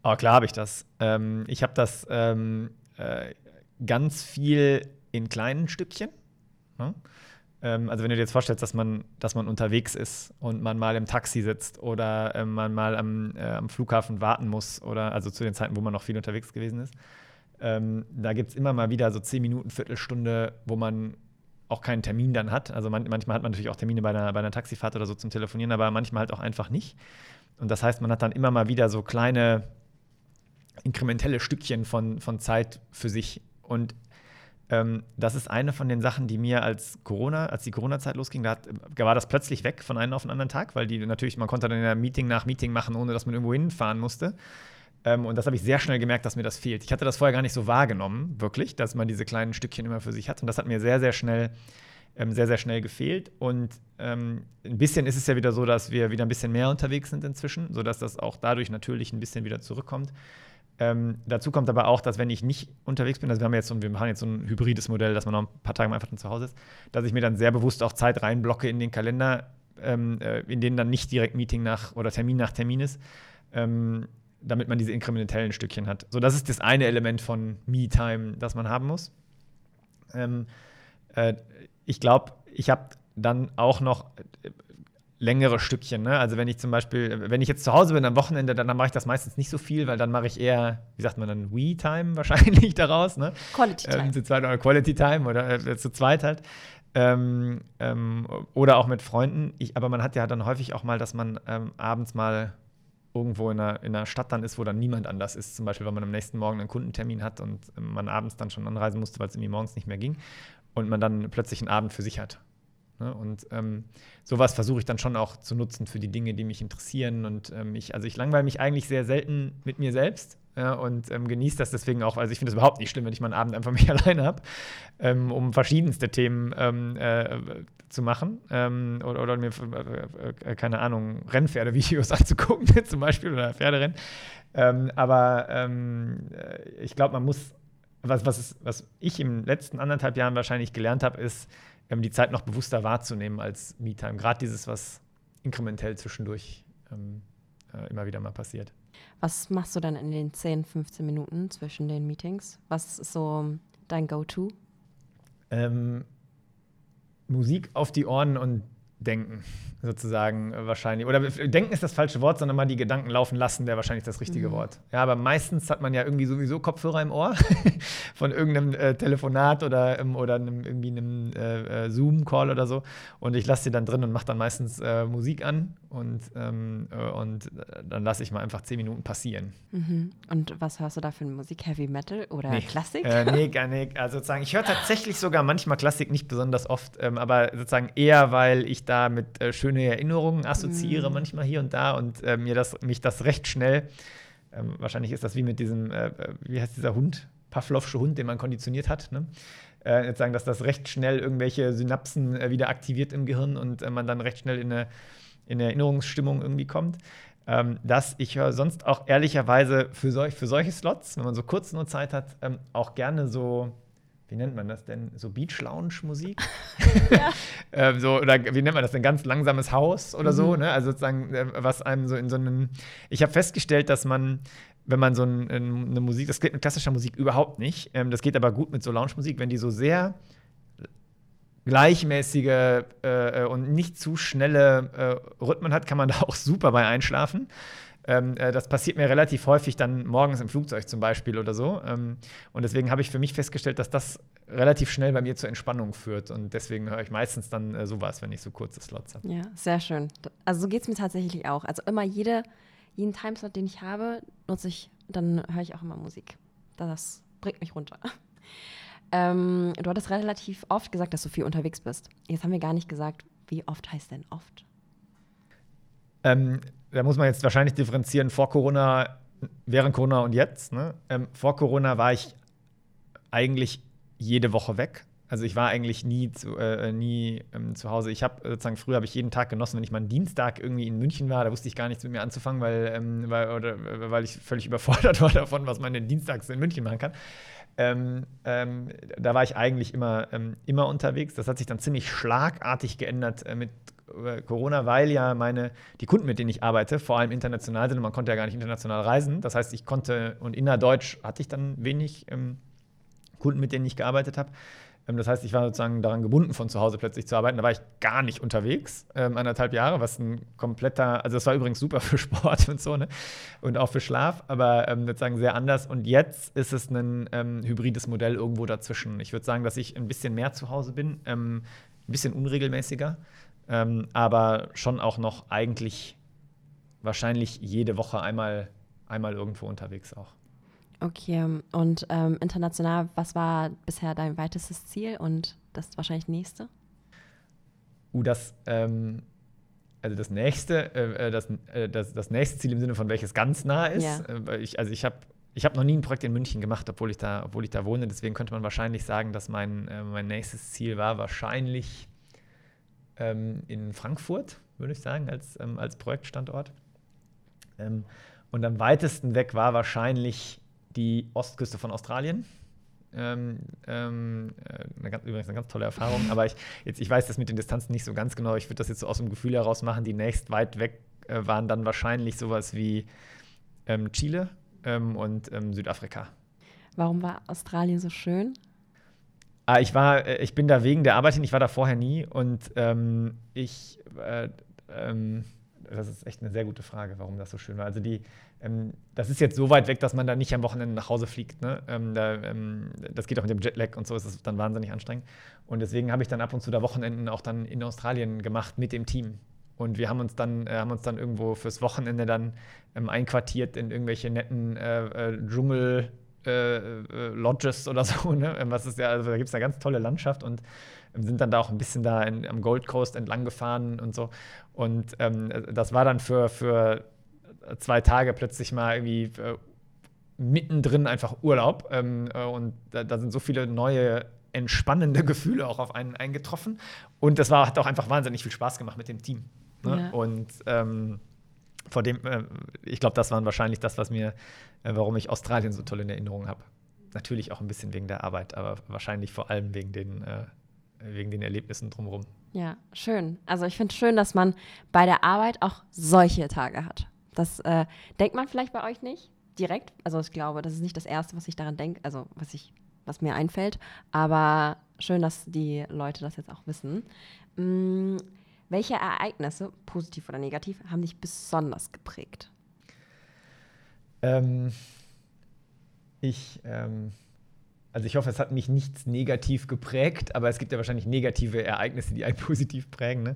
Oh, klar habe ich das. Ähm, ich habe das ähm, äh, ganz viel in kleinen Stückchen. Ne? Ähm, also wenn du dir jetzt vorstellst, dass man, dass man unterwegs ist und man mal im Taxi sitzt oder äh, man mal am, äh, am, Flughafen warten muss oder also zu den Zeiten, wo man noch viel unterwegs gewesen ist, ähm, da gibt es immer mal wieder so zehn Minuten, Viertelstunde, wo man auch keinen Termin dann hat. Also man, manchmal hat man natürlich auch Termine bei einer, bei einer Taxifahrt oder so zum Telefonieren, aber manchmal halt auch einfach nicht. Und das heißt, man hat dann immer mal wieder so kleine inkrementelle Stückchen von, von Zeit für sich. Und ähm, das ist eine von den Sachen, die mir als Corona, als die Corona-Zeit losging, da, hat, da, war das plötzlich weg von einem auf den anderen Tag, weil die natürlich, man konnte dann ja Meeting nach Meeting machen, ohne dass man irgendwo hinfahren musste. Ähm, und das habe ich sehr schnell gemerkt, dass mir das fehlt. Ich hatte das vorher gar nicht so wahrgenommen, wirklich, dass man diese kleinen Stückchen immer für sich hat. Und das hat mir sehr, sehr schnell, ähm, sehr, sehr schnell gefehlt. Und ähm, ein bisschen ist es ja wieder so, dass wir wieder ein bisschen mehr unterwegs sind inzwischen, sodass das auch dadurch natürlich ein bisschen wieder zurückkommt. Ähm, dazu kommt aber auch, dass wenn ich nicht unterwegs bin, also wir haben jetzt so, wir machen jetzt so ein hybrides Modell, dass man noch ein paar Tage einfach zu Hause ist, dass ich mir dann sehr bewusst auch Zeit reinblocke in den Kalender, ähm, äh, in denen dann nicht direkt Meeting nach oder Termin nach Termin ist, ähm, damit man diese inkrementellen Stückchen hat. So, das ist das eine Element von Me-Time, das man haben muss. Ähm, äh, ich glaube, ich habe dann auch noch längere Stückchen. Ne? Also wenn ich zum Beispiel, wenn ich jetzt zu Hause bin am Wochenende, dann, dann mache ich das meistens nicht so viel, weil dann mache ich eher, wie sagt man dann, We-Time <laughs> wahrscheinlich daraus. Ne?
Quality ähm, Time.
Ähm, zu zweit oder Quality Time oder äh, zu zweit halt. Ähm, ähm, oder auch mit Freunden. Ich, aber man hat ja dann häufig auch mal, dass man ähm, abends mal irgendwo in einer, in einer Stadt dann ist, wo dann niemand anders ist. Zum Beispiel, wenn man am nächsten Morgen einen Kundentermin hat und man abends dann schon anreisen musste, weil es irgendwie morgens nicht mehr ging. Und man dann plötzlich einen Abend für sich hat. Ne? Und ähm, sowas versuche ich dann schon auch zu nutzen für die Dinge, die mich interessieren. Und ähm, ich, also ich langweile mich eigentlich sehr selten mit mir selbst ja, und ähm, genieße das deswegen auch. Also ich finde es überhaupt nicht schlimm, wenn ich mal einen Abend einfach <laughs> mich alleine habe, ähm, um verschiedenste Themen ähm, äh, zu machen ähm, oder, oder, mir, äh, äh, keine Ahnung, Rennpferdevideos <laughs> anzugucken, <laughs> zum Beispiel, oder Pferderennen. aber äh, ich glaube, man muss, was, was, was ich im letzten anderthalb Jahren wahrscheinlich gelernt habe, ist, ähm, die Zeit noch bewusster wahrzunehmen als Me-Time. Gerade dieses, was inkrementell zwischendurch ähm, äh, immer wieder mal passiert.
Was machst du dann in den 10, 15 Minuten zwischen den Meetings? Was ist so dein Go-To?
Ähm, Musik auf die Ohren und denken, sozusagen wahrscheinlich. Oder denken ist das falsche Wort, sondern mal die Gedanken laufen lassen wäre wahrscheinlich das richtige mhm. Wort. Ja, aber meistens hat man ja irgendwie sowieso Kopfhörer im Ohr <laughs> von irgendeinem äh, Telefonat oder, ähm, oder einem, irgendwie einem äh, äh, Zoom-Call oder so. Und ich lasse sie dann drin und mache dann meistens äh, Musik an und, ähm, äh, und dann lasse ich mal einfach zehn Minuten passieren.
Mhm. Und was hörst du da für Musik? Heavy Metal oder
nee.
Klassik?
nee, <laughs> gar nicht. Also sozusagen, ich höre tatsächlich sogar manchmal Klassik, nicht besonders oft, ähm, aber sozusagen eher, weil ich da mit äh, schöne Erinnerungen assoziiere, mhm. manchmal hier und da und äh, mir das, mich das recht schnell, ähm, wahrscheinlich ist das wie mit diesem, äh, äh wie heißt dieser Hund, Pavlovsche Hund, den man konditioniert hat, ne? äh, jetzt sagen, dass das recht schnell irgendwelche Synapsen äh, wieder aktiviert im Gehirn und man dann recht schnell in eine, in Erinnerungsstimmung irgendwie kommt. Ähm, dass ich höre sonst auch ehrlicherweise für, solch, für solche Slots, wenn man so kurz nur Zeit hat, ähm, auch gerne so wie nennt man das denn? So Beach-Lounge-Musik? <laughs> <laughs> ähm, so, oder wie nennt man das denn? Ganz langsames Haus oder mhm. so, ne? Also sozusagen, äh, was einem so in so einem. Ich habe festgestellt, dass man, wenn man so ein, eine Musik, das geht mit klassischer Musik überhaupt nicht. Ähm, das geht aber gut mit so Lounge-Musik, wenn die so sehr gleichmäßige äh, und nicht zu schnelle äh, Rhythmen hat, kann man <laughs> da auch super bei einschlafen. Ähm, äh, das passiert mir relativ häufig dann morgens im Flugzeug zum Beispiel oder so. Ähm, und deswegen habe ich für mich festgestellt, dass das relativ schnell bei mir zur Entspannung führt. Und deswegen höre ich meistens dann äh, sowas, wenn ich so kurze Slots habe.
Ja, sehr schön. Also so geht es mir tatsächlich auch. Also immer jede, jeden Timeslot, den ich habe, nutze ich, dann höre ich auch immer Musik. Das bringt mich runter. Ähm, du hattest relativ oft gesagt, dass du viel unterwegs bist. Jetzt haben wir gar nicht gesagt, wie oft heißt denn oft?
Ähm, da muss man jetzt wahrscheinlich differenzieren vor Corona, während Corona und jetzt. Ne? Ähm, vor Corona war ich eigentlich jede Woche weg. Also ich war eigentlich nie zu, äh, nie ähm, zu Hause. Ich habe sozusagen früher habe ich jeden Tag genossen, wenn ich mal einen Dienstag irgendwie in München war, da wusste ich gar nichts mit mir anzufangen, weil, ähm, weil, oder, weil ich völlig <laughs> überfordert war davon, was man denn dienstags in München machen kann. Ähm, ähm, da war ich eigentlich immer, ähm, immer unterwegs. Das hat sich dann ziemlich schlagartig geändert äh, mit Corona, weil ja meine, die Kunden, mit denen ich arbeite, vor allem international sind und man konnte ja gar nicht international reisen. Das heißt, ich konnte, und innerdeutsch hatte ich dann wenig ähm, Kunden, mit denen ich gearbeitet habe. Ähm, das heißt, ich war sozusagen daran gebunden, von zu Hause plötzlich zu arbeiten. Da war ich gar nicht unterwegs, ähm, anderthalb Jahre, was ein kompletter, also das war übrigens super <laughs> für Sport und so, ne? Und auch für Schlaf, aber ähm, sozusagen sehr anders. Und jetzt ist es ein ähm, hybrides Modell irgendwo dazwischen. Ich würde sagen, dass ich ein bisschen mehr zu Hause bin, ähm, ein bisschen unregelmäßiger ähm, aber schon auch noch eigentlich wahrscheinlich jede Woche einmal, einmal irgendwo unterwegs auch.
Okay, und ähm, international, was war bisher dein weitestes Ziel und das wahrscheinlich nächste?
Uh, das, ähm, also das nächste, äh, äh das, äh, das, das nächste Ziel im Sinne von welches ganz nah ist. Ja. Äh, ich, also ich habe ich habe noch nie ein Projekt in München gemacht, obwohl ich da, obwohl ich da wohne. Deswegen könnte man wahrscheinlich sagen, dass mein, äh, mein nächstes Ziel war wahrscheinlich ähm, in Frankfurt, würde ich sagen, als, ähm, als Projektstandort. Ähm, und am weitesten weg war wahrscheinlich die Ostküste von Australien. Ähm, ähm, äh, eine ganz, übrigens eine ganz tolle Erfahrung. Aber ich, jetzt, ich weiß das mit den Distanzen nicht so ganz genau. Ich würde das jetzt so aus dem Gefühl heraus machen. Die nächst weit weg äh, waren dann wahrscheinlich sowas wie ähm, Chile ähm, und ähm, Südafrika.
Warum war Australien so schön?
Ah, ich war, äh, ich bin da wegen der Arbeit hin, ich war da vorher nie und ähm, ich, äh, das ist echt eine sehr gute Frage, warum das so schön war. Also die, ähm, das ist jetzt so weit weg, dass man da nicht am Wochenende nach Hause fliegt. Ne? Ähm, da, ähm, das geht auch mit dem Jetlag und so, ist es dann wahnsinnig anstrengend. Und deswegen habe ich dann ab und zu da Wochenenden auch dann in Australien gemacht mit dem Team. Und wir haben uns dann, äh, haben uns dann irgendwo fürs Wochenende dann ähm, einquartiert in irgendwelche netten äh, äh, Dschungel. Äh, äh, Lodges oder so, ne? Ähm, was ist ja, also da gibt es eine ganz tolle Landschaft und sind dann da auch ein bisschen da in, am Gold Coast entlang gefahren und so. Und ähm, das war dann für, für zwei Tage plötzlich mal irgendwie äh, mittendrin einfach Urlaub. Ähm, äh, und da, da, sind so viele neue entspannende <laughs> Gefühle auch auf einen eingetroffen. Und das war, hat auch einfach wahnsinnig viel Spaß gemacht mit dem Team. Ne? Ja. Und ähm, vor dem, äh, ich glaube, das waren wahrscheinlich das, was mir, äh, warum ich Australien so toll in Erinnerung habe. Natürlich auch ein bisschen wegen der Arbeit, aber wahrscheinlich vor allem wegen den, äh, wegen den Erlebnissen drumherum.
Ja, schön. Also ich finde es schön, dass man bei der Arbeit auch solche Tage hat. Das äh, denkt man vielleicht bei euch nicht direkt. Also ich glaube, das ist nicht das Erste, was ich daran denke, also was ich, was mir einfällt. Aber schön, dass die Leute das jetzt auch wissen. Mm, welche Ereignisse, positiv oder negativ, haben dich besonders geprägt?
Ähm, ich, ähm, also ich hoffe, es hat mich nichts negativ geprägt, aber es gibt ja wahrscheinlich negative Ereignisse, die einen <laughs> positiv prägen. Ne?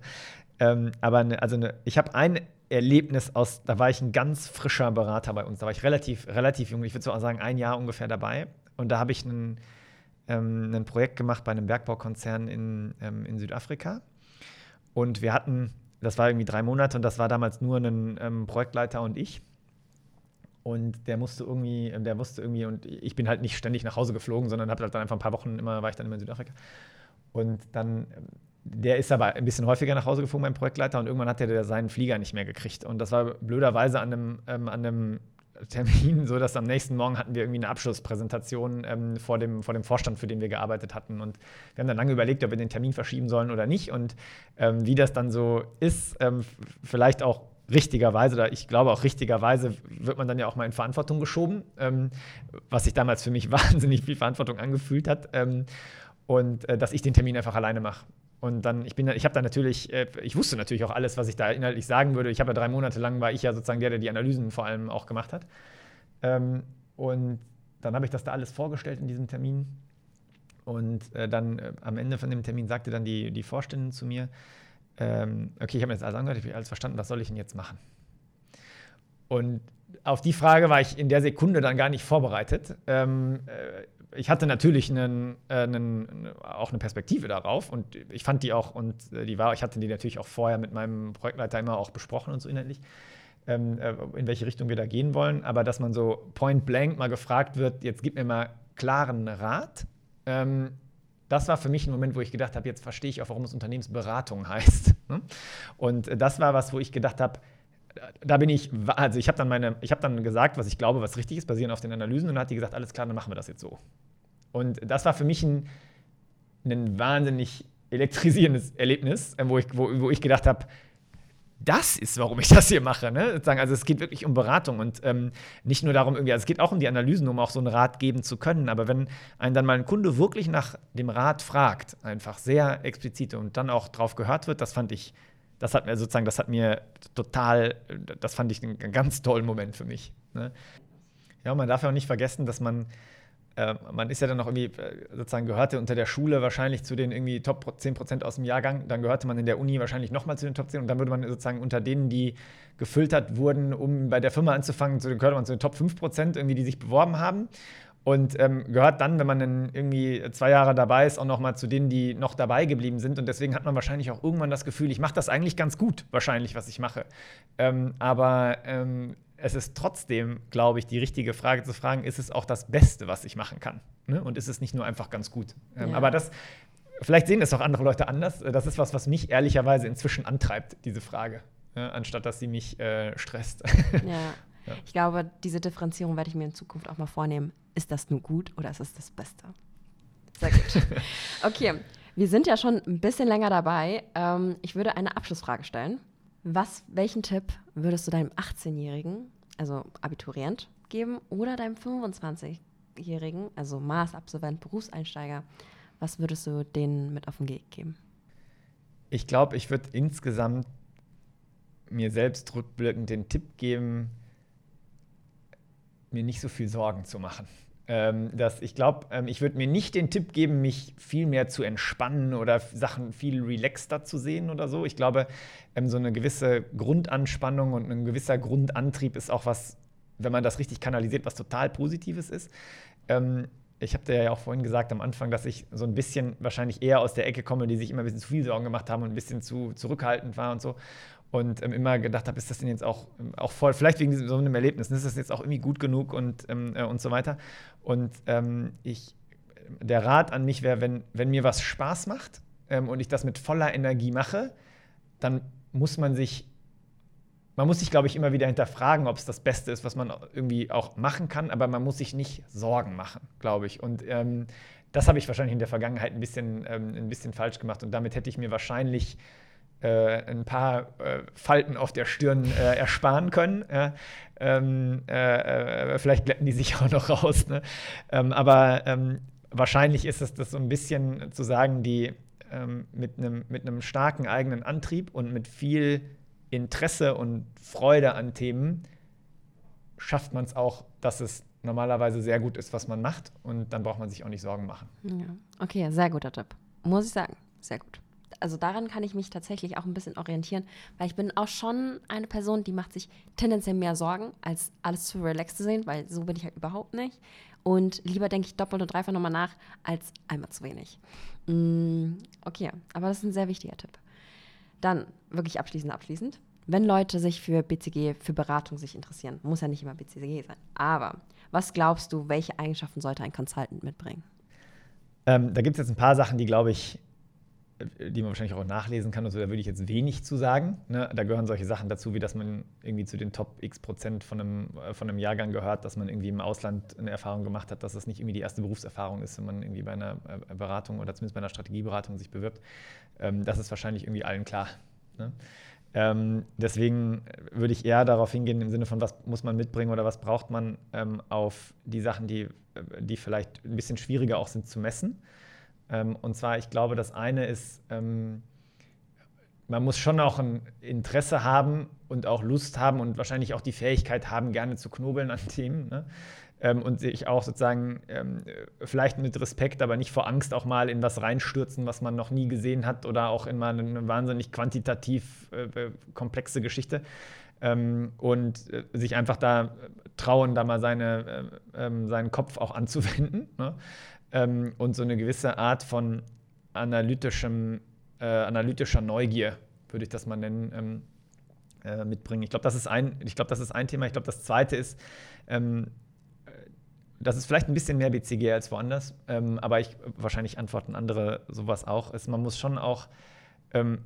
Ähm, aber ne, also ne, ich habe ein Erlebnis aus, da war ich ein ganz frischer Berater bei uns, da war ich relativ, relativ jung, ich würde so sagen, ein Jahr ungefähr dabei. Und da habe ich ein, ähm, ein Projekt gemacht bei einem Bergbaukonzern in, ähm, in Südafrika. Und wir hatten, das war irgendwie drei Monate und das war damals nur ein ähm, Projektleiter und ich. Und der musste irgendwie, der wusste irgendwie, und ich bin halt nicht ständig nach Hause geflogen, sondern habe halt dann einfach ein paar Wochen immer, war ich dann immer in Südafrika. Und dann, der ist aber ein bisschen häufiger nach Hause geflogen, mein Projektleiter, und irgendwann hat der seinen Flieger nicht mehr gekriegt. Und das war blöderweise an einem, ähm, an einem Termin, so dass am nächsten Morgen hatten wir irgendwie eine Abschlusspräsentation ähm, vor, dem, vor dem Vorstand, für den wir gearbeitet hatten. Und wir haben dann lange überlegt, ob wir den Termin verschieben sollen oder nicht. Und ähm, wie das dann so ist, ähm, vielleicht auch richtigerweise, oder ich glaube auch richtigerweise, wird man dann ja auch mal in Verantwortung geschoben, ähm, was sich damals für mich <laughs> wahnsinnig viel Verantwortung angefühlt hat. Ähm, und äh, dass ich den Termin einfach alleine mache. Und dann, ich bin, ich habe da natürlich, äh, ich wusste natürlich auch alles, was ich da inhaltlich sagen würde. Ich habe ja drei Monate lang, war ich ja sozusagen der, der die Analysen vor allem auch gemacht hat. Ähm, und dann habe ich das da alles vorgestellt in diesem Termin. Und äh, dann äh, am Ende von dem Termin sagte dann die, die Vorständin zu mir, ähm, okay, ich habe mir jetzt alles angehört, ich habe alles verstanden, was soll ich denn jetzt machen? Und auf die Frage war ich in der Sekunde dann gar nicht vorbereitet. Ähm, äh, ich hatte natürlich einen, äh, einen, auch eine Perspektive darauf und ich fand die auch, und äh, die war, ich hatte die natürlich auch vorher mit meinem Projektleiter immer auch besprochen und so inhaltlich, ähm, äh, in welche Richtung wir da gehen wollen. Aber dass man so point blank mal gefragt wird, jetzt gib mir mal klaren Rat, ähm, das war für mich ein Moment, wo ich gedacht habe, jetzt verstehe ich auch, warum es Unternehmensberatung <laughs> heißt. Ne? Und das war was, wo ich gedacht habe, da bin ich, also ich habe dann meine, ich habe dann gesagt, was ich glaube, was richtig ist, basierend auf den Analysen, und dann hat die gesagt, alles klar, dann machen wir das jetzt so. Und das war für mich ein, ein wahnsinnig elektrisierendes Erlebnis, äh, wo ich, wo, wo ich gedacht habe, das ist, warum ich <laughs> das hier mache. Ne? Also es geht wirklich um Beratung und ähm, nicht nur darum, irgendwie, also es geht auch um die Analysen, um auch so einen Rat geben zu können. Aber wenn einen dann mal ein Kunde wirklich nach dem Rat fragt, einfach sehr explizit und dann auch drauf gehört wird, das fand ich das hat mir sozusagen, das hat mir total, das fand ich einen ganz tollen Moment für mich. Ne? Ja, man darf ja auch nicht vergessen, dass man, äh, man ist ja dann noch irgendwie, äh, sozusagen gehörte unter der Schule wahrscheinlich zu den irgendwie Top 10 Prozent aus dem Jahrgang, dann gehörte man in der Uni wahrscheinlich nochmal zu den Top 10 und dann würde man sozusagen unter denen, die gefiltert wurden, um bei der Firma anzufangen, zu, gehörte man zu den Top 5 Prozent irgendwie, die sich beworben haben. Und ähm, gehört dann, wenn man dann irgendwie zwei Jahre dabei ist, auch noch mal zu denen, die noch dabei geblieben sind. Und deswegen hat man wahrscheinlich auch irgendwann das Gefühl, ich mache das eigentlich ganz gut, wahrscheinlich, was ich mache. Ähm, aber ähm, es ist trotzdem, glaube ich, die richtige Frage zu fragen, ist es auch das Beste, was ich machen kann? Ne? Und ist es nicht nur einfach ganz gut? Ähm, ja. Aber das, vielleicht sehen es auch andere Leute anders. Das ist was, was mich ehrlicherweise inzwischen antreibt, diese Frage, ja, anstatt dass sie mich äh, stresst.
Ja. <laughs> Ja. Ich glaube, diese Differenzierung werde ich mir in Zukunft auch mal vornehmen. Ist das nur gut oder ist es das Beste? Sehr gut. <laughs> Okay, wir sind ja schon ein bisschen länger dabei. Ähm, ich würde eine Abschlussfrage stellen. Was, welchen Tipp würdest du deinem 18-Jährigen, also Abiturient, geben oder deinem 25-Jährigen, also Maßabsolvent, Berufseinsteiger, was würdest du denen mit auf den Weg geben?
Ich glaube, ich würde insgesamt mir selbst rückblickend den Tipp geben, mir nicht so viel Sorgen zu machen. Ähm, dass ich glaube, ähm, ich würde mir nicht den Tipp geben, mich viel mehr zu entspannen oder Sachen viel relaxter zu sehen oder so. Ich glaube, ähm, so eine gewisse Grundanspannung und ein gewisser Grundantrieb ist auch was, wenn man das richtig kanalisiert, was total Positives ist. Ähm, ich habe dir ja auch vorhin gesagt am Anfang, dass ich so ein bisschen wahrscheinlich eher aus der Ecke komme, die sich immer ein bisschen zu viel Sorgen gemacht haben und ein bisschen zu zurückhaltend war und so und ähm, immer gedacht habe, ist das denn jetzt auch, ähm, auch voll, vielleicht wegen so einem Erlebnis, ist das jetzt auch irgendwie gut genug und, ähm, äh, und so weiter. Und ähm, ich, der Rat an mich wäre, wenn, wenn mir was Spaß macht ähm, und ich das mit voller Energie mache, dann muss man sich, man muss sich, glaube ich, immer wieder hinterfragen, ob es das Beste ist, was man irgendwie auch machen kann, aber man muss sich nicht Sorgen machen, glaube ich. Und ähm, das habe ich wahrscheinlich in der Vergangenheit ein bisschen, ein bisschen falsch gemacht und damit hätte ich mir wahrscheinlich äh, ein paar äh, Falten auf der Stirn äh, ersparen können. Ja. Ähm, äh, äh, vielleicht glätten die sich <laughs> auch noch raus. Ne? Ähm, aber ähm, wahrscheinlich ist es das so ein bisschen zu sagen, die ähm, mit einem mit starken eigenen Antrieb und mit viel Interesse und Freude an Themen schafft man es auch, dass es normalerweise sehr gut ist, was man macht. Und dann braucht man sich auch nicht Sorgen machen.
Ja. Okay, sehr guter Tipp. Muss ich sagen. Sehr gut also daran kann ich mich tatsächlich auch ein bisschen orientieren, weil ich bin auch schon eine Person, die macht sich tendenziell mehr Sorgen, als alles zu relaxed zu sehen, weil so bin ich halt überhaupt nicht. Und lieber denke ich doppelt und dreifach nochmal nach, als einmal zu wenig. Mm, okay, aber das ist ein sehr wichtiger Tipp. Dann wirklich abschließend, abschließend. Wenn Leute sich für BCG, für Beratung sich interessieren, muss ja nicht immer BCG sein, aber was glaubst du, welche Eigenschaften sollte ein Consultant mitbringen?
Ähm, da gibt es jetzt ein paar Sachen, die, glaube ich, die man wahrscheinlich auch nachlesen kann und so, da würde ich jetzt wenig zu sagen. Ne? Da gehören solche Sachen dazu, wie dass man irgendwie zu den Top X Prozent von einem, äh, von einem Jahrgang gehört, dass man irgendwie im Ausland eine Erfahrung gemacht hat, dass das nicht irgendwie die erste Berufserfahrung ist, wenn man irgendwie bei einer äh, Beratung oder zumindest bei einer Strategieberatung sich bewirbt. Ähm, das ist wahrscheinlich irgendwie allen klar. Ne? Ähm, deswegen würde ich eher darauf hingehen, im Sinne von, was muss man mitbringen oder was braucht man ähm, auf die Sachen, die, äh, die vielleicht ein bisschen schwieriger auch sind zu messen. Ähm, und zwar, ich glaube, das eine ist, ähm, man muss schon auch ein Interesse haben und auch Lust haben und wahrscheinlich auch die Fähigkeit haben, gerne zu knobeln an <laughs> Themen. Ne? Ähm, und sich auch sozusagen ähm, vielleicht mit Respekt, aber nicht vor Angst auch mal in was reinstürzen, was man noch nie gesehen hat oder auch in mal eine wahnsinnig quantitativ äh, komplexe Geschichte. Ähm, und äh, sich einfach da trauen, da mal seine, äh, ähm, seinen Kopf auch anzuwenden. <laughs> Ne? ähm, und so eine gewisse Art von analytischem, äh, analytischer Neugier, würde ich das mal nennen, ähm, äh, mitbringen. Ich glaube, das, ist ein, glaub, das ist ein Thema. Ich glaube, das zweite ist, ähm, das ist vielleicht ein bisschen mehr BCG als woanders, ähm, aber ich, wahrscheinlich antworten andere sowas auch, ist, man muss schon auch ähm,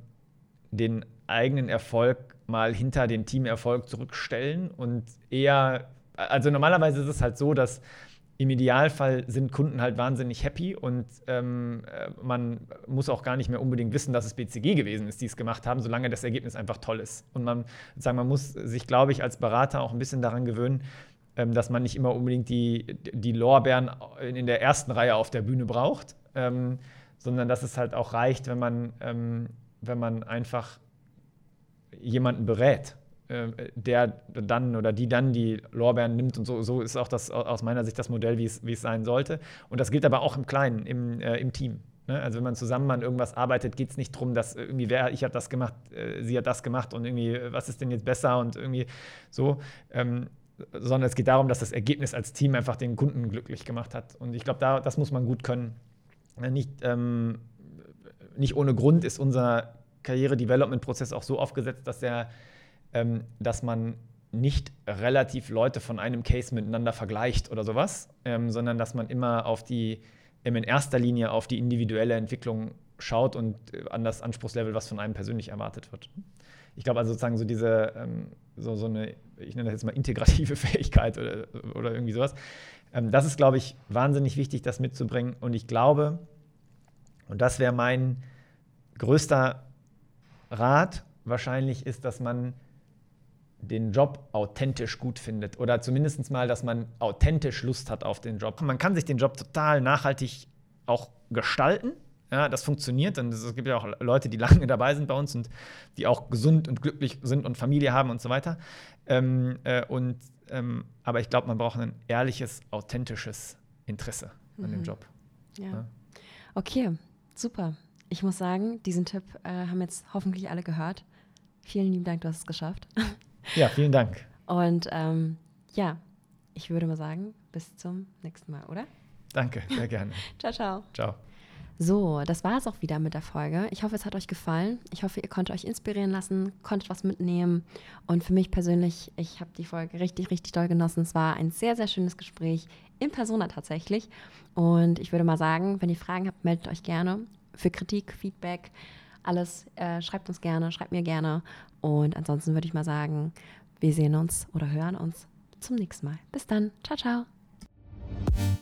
den eigenen Erfolg mal hinter den Teamerfolg zurückstellen und eher, also normalerweise ist es halt so, dass im Idealfall sind Kunden halt wahnsinnig happy und ähm, äh, man muss auch gar nicht mehr unbedingt wissen, dass es BCG gewesen ist, die es gemacht haben, solange das Ergebnis einfach toll ist. Und man, sagen, man muss sich, glaube ich, als Berater auch ein bisschen daran gewöhnen, ähm, dass man nicht immer unbedingt die, die Lorbeeren in der ersten Reihe auf der Bühne braucht, ähm, sondern dass es halt auch reicht, wenn man, ähm, wenn man einfach jemanden berät äh, der dann oder die dann die Lorbeeren nimmt und so, so ist auch das aus meiner Sicht das Modell, wie es, wie es sein sollte. Und das gilt aber auch im Kleinen, im, äh, im Team. Ne? Also wenn man zusammen an irgendwas arbeitet, geht es nicht darum, dass irgendwie wer, ich habe das gemacht, äh, sie hat das gemacht und irgendwie, was ist denn jetzt besser und irgendwie so, ähm, sondern es geht darum, dass das Ergebnis als Team einfach den Kunden glücklich gemacht hat. Und ich glaube, da, das muss man gut können. Nicht, ähm, nicht ohne Grund ist unser Karriere-Development-Prozess auch so aufgesetzt, dass, der, ähm, dass man nicht relativ Leute von einem Case miteinander vergleicht oder sowas, ähm, sondern dass man immer auf die, in erster Linie auf die individuelle Entwicklung schaut und äh, an das Anspruchslevel, was von einem persönlich erwartet wird. Ich glaube also sozusagen so diese, ähm, so, so eine, ich nenne das jetzt mal integrative <laughs> Fähigkeit oder, oder irgendwie sowas. Ähm, das ist, glaube ich, wahnsinnig wichtig, das mitzubringen. Und ich glaube, und das wäre mein größter Rat wahrscheinlich, ist, dass man den Job authentisch gut findet oder zumindest mal, dass man authentisch Lust hat auf den Job. Man kann sich den Job total nachhaltig auch gestalten. Ja, das funktioniert. Und es gibt ja auch Leute, die <laughs> lange dabei sind bei uns und die auch gesund und glücklich sind und Familie haben und so weiter. Ähm, äh, und, ähm, aber ich glaube, man braucht ein ehrliches, authentisches Interesse mhm. an dem mhm. Job.
Ja. ja. Okay, super. Ich muss sagen, diesen Tipp äh, haben jetzt hoffentlich alle gehört. Vielen lieben Dank, du hast es geschafft. <laughs>
Ja, vielen Dank.
Und ähm, ja, ich würde mal sagen, bis zum nächsten Mal, oder?
Danke, sehr <laughs> gerne.
ciao, ciao.
Ciao.
So, das war es auch wieder mit der Folge. Ich hoffe, es hat euch gefallen. Ich hoffe, ihr konntet euch inspirieren lassen, konntet was mitnehmen. Und für mich persönlich, ich habe die Folge richtig, richtig doll genossen. Es war ein sehr, sehr schönes Gespräch in Persona tatsächlich. Und ich würde mal sagen, wenn ihr Fragen habt, meldet euch gerne für Kritik, Feedback, alles. Äh, schreibt uns gerne, schreibt mir gerne. Und ansonsten würde ich mal sagen, wir sehen uns oder hören uns zum nächsten Mal. Bis dann. Ciao, ciao.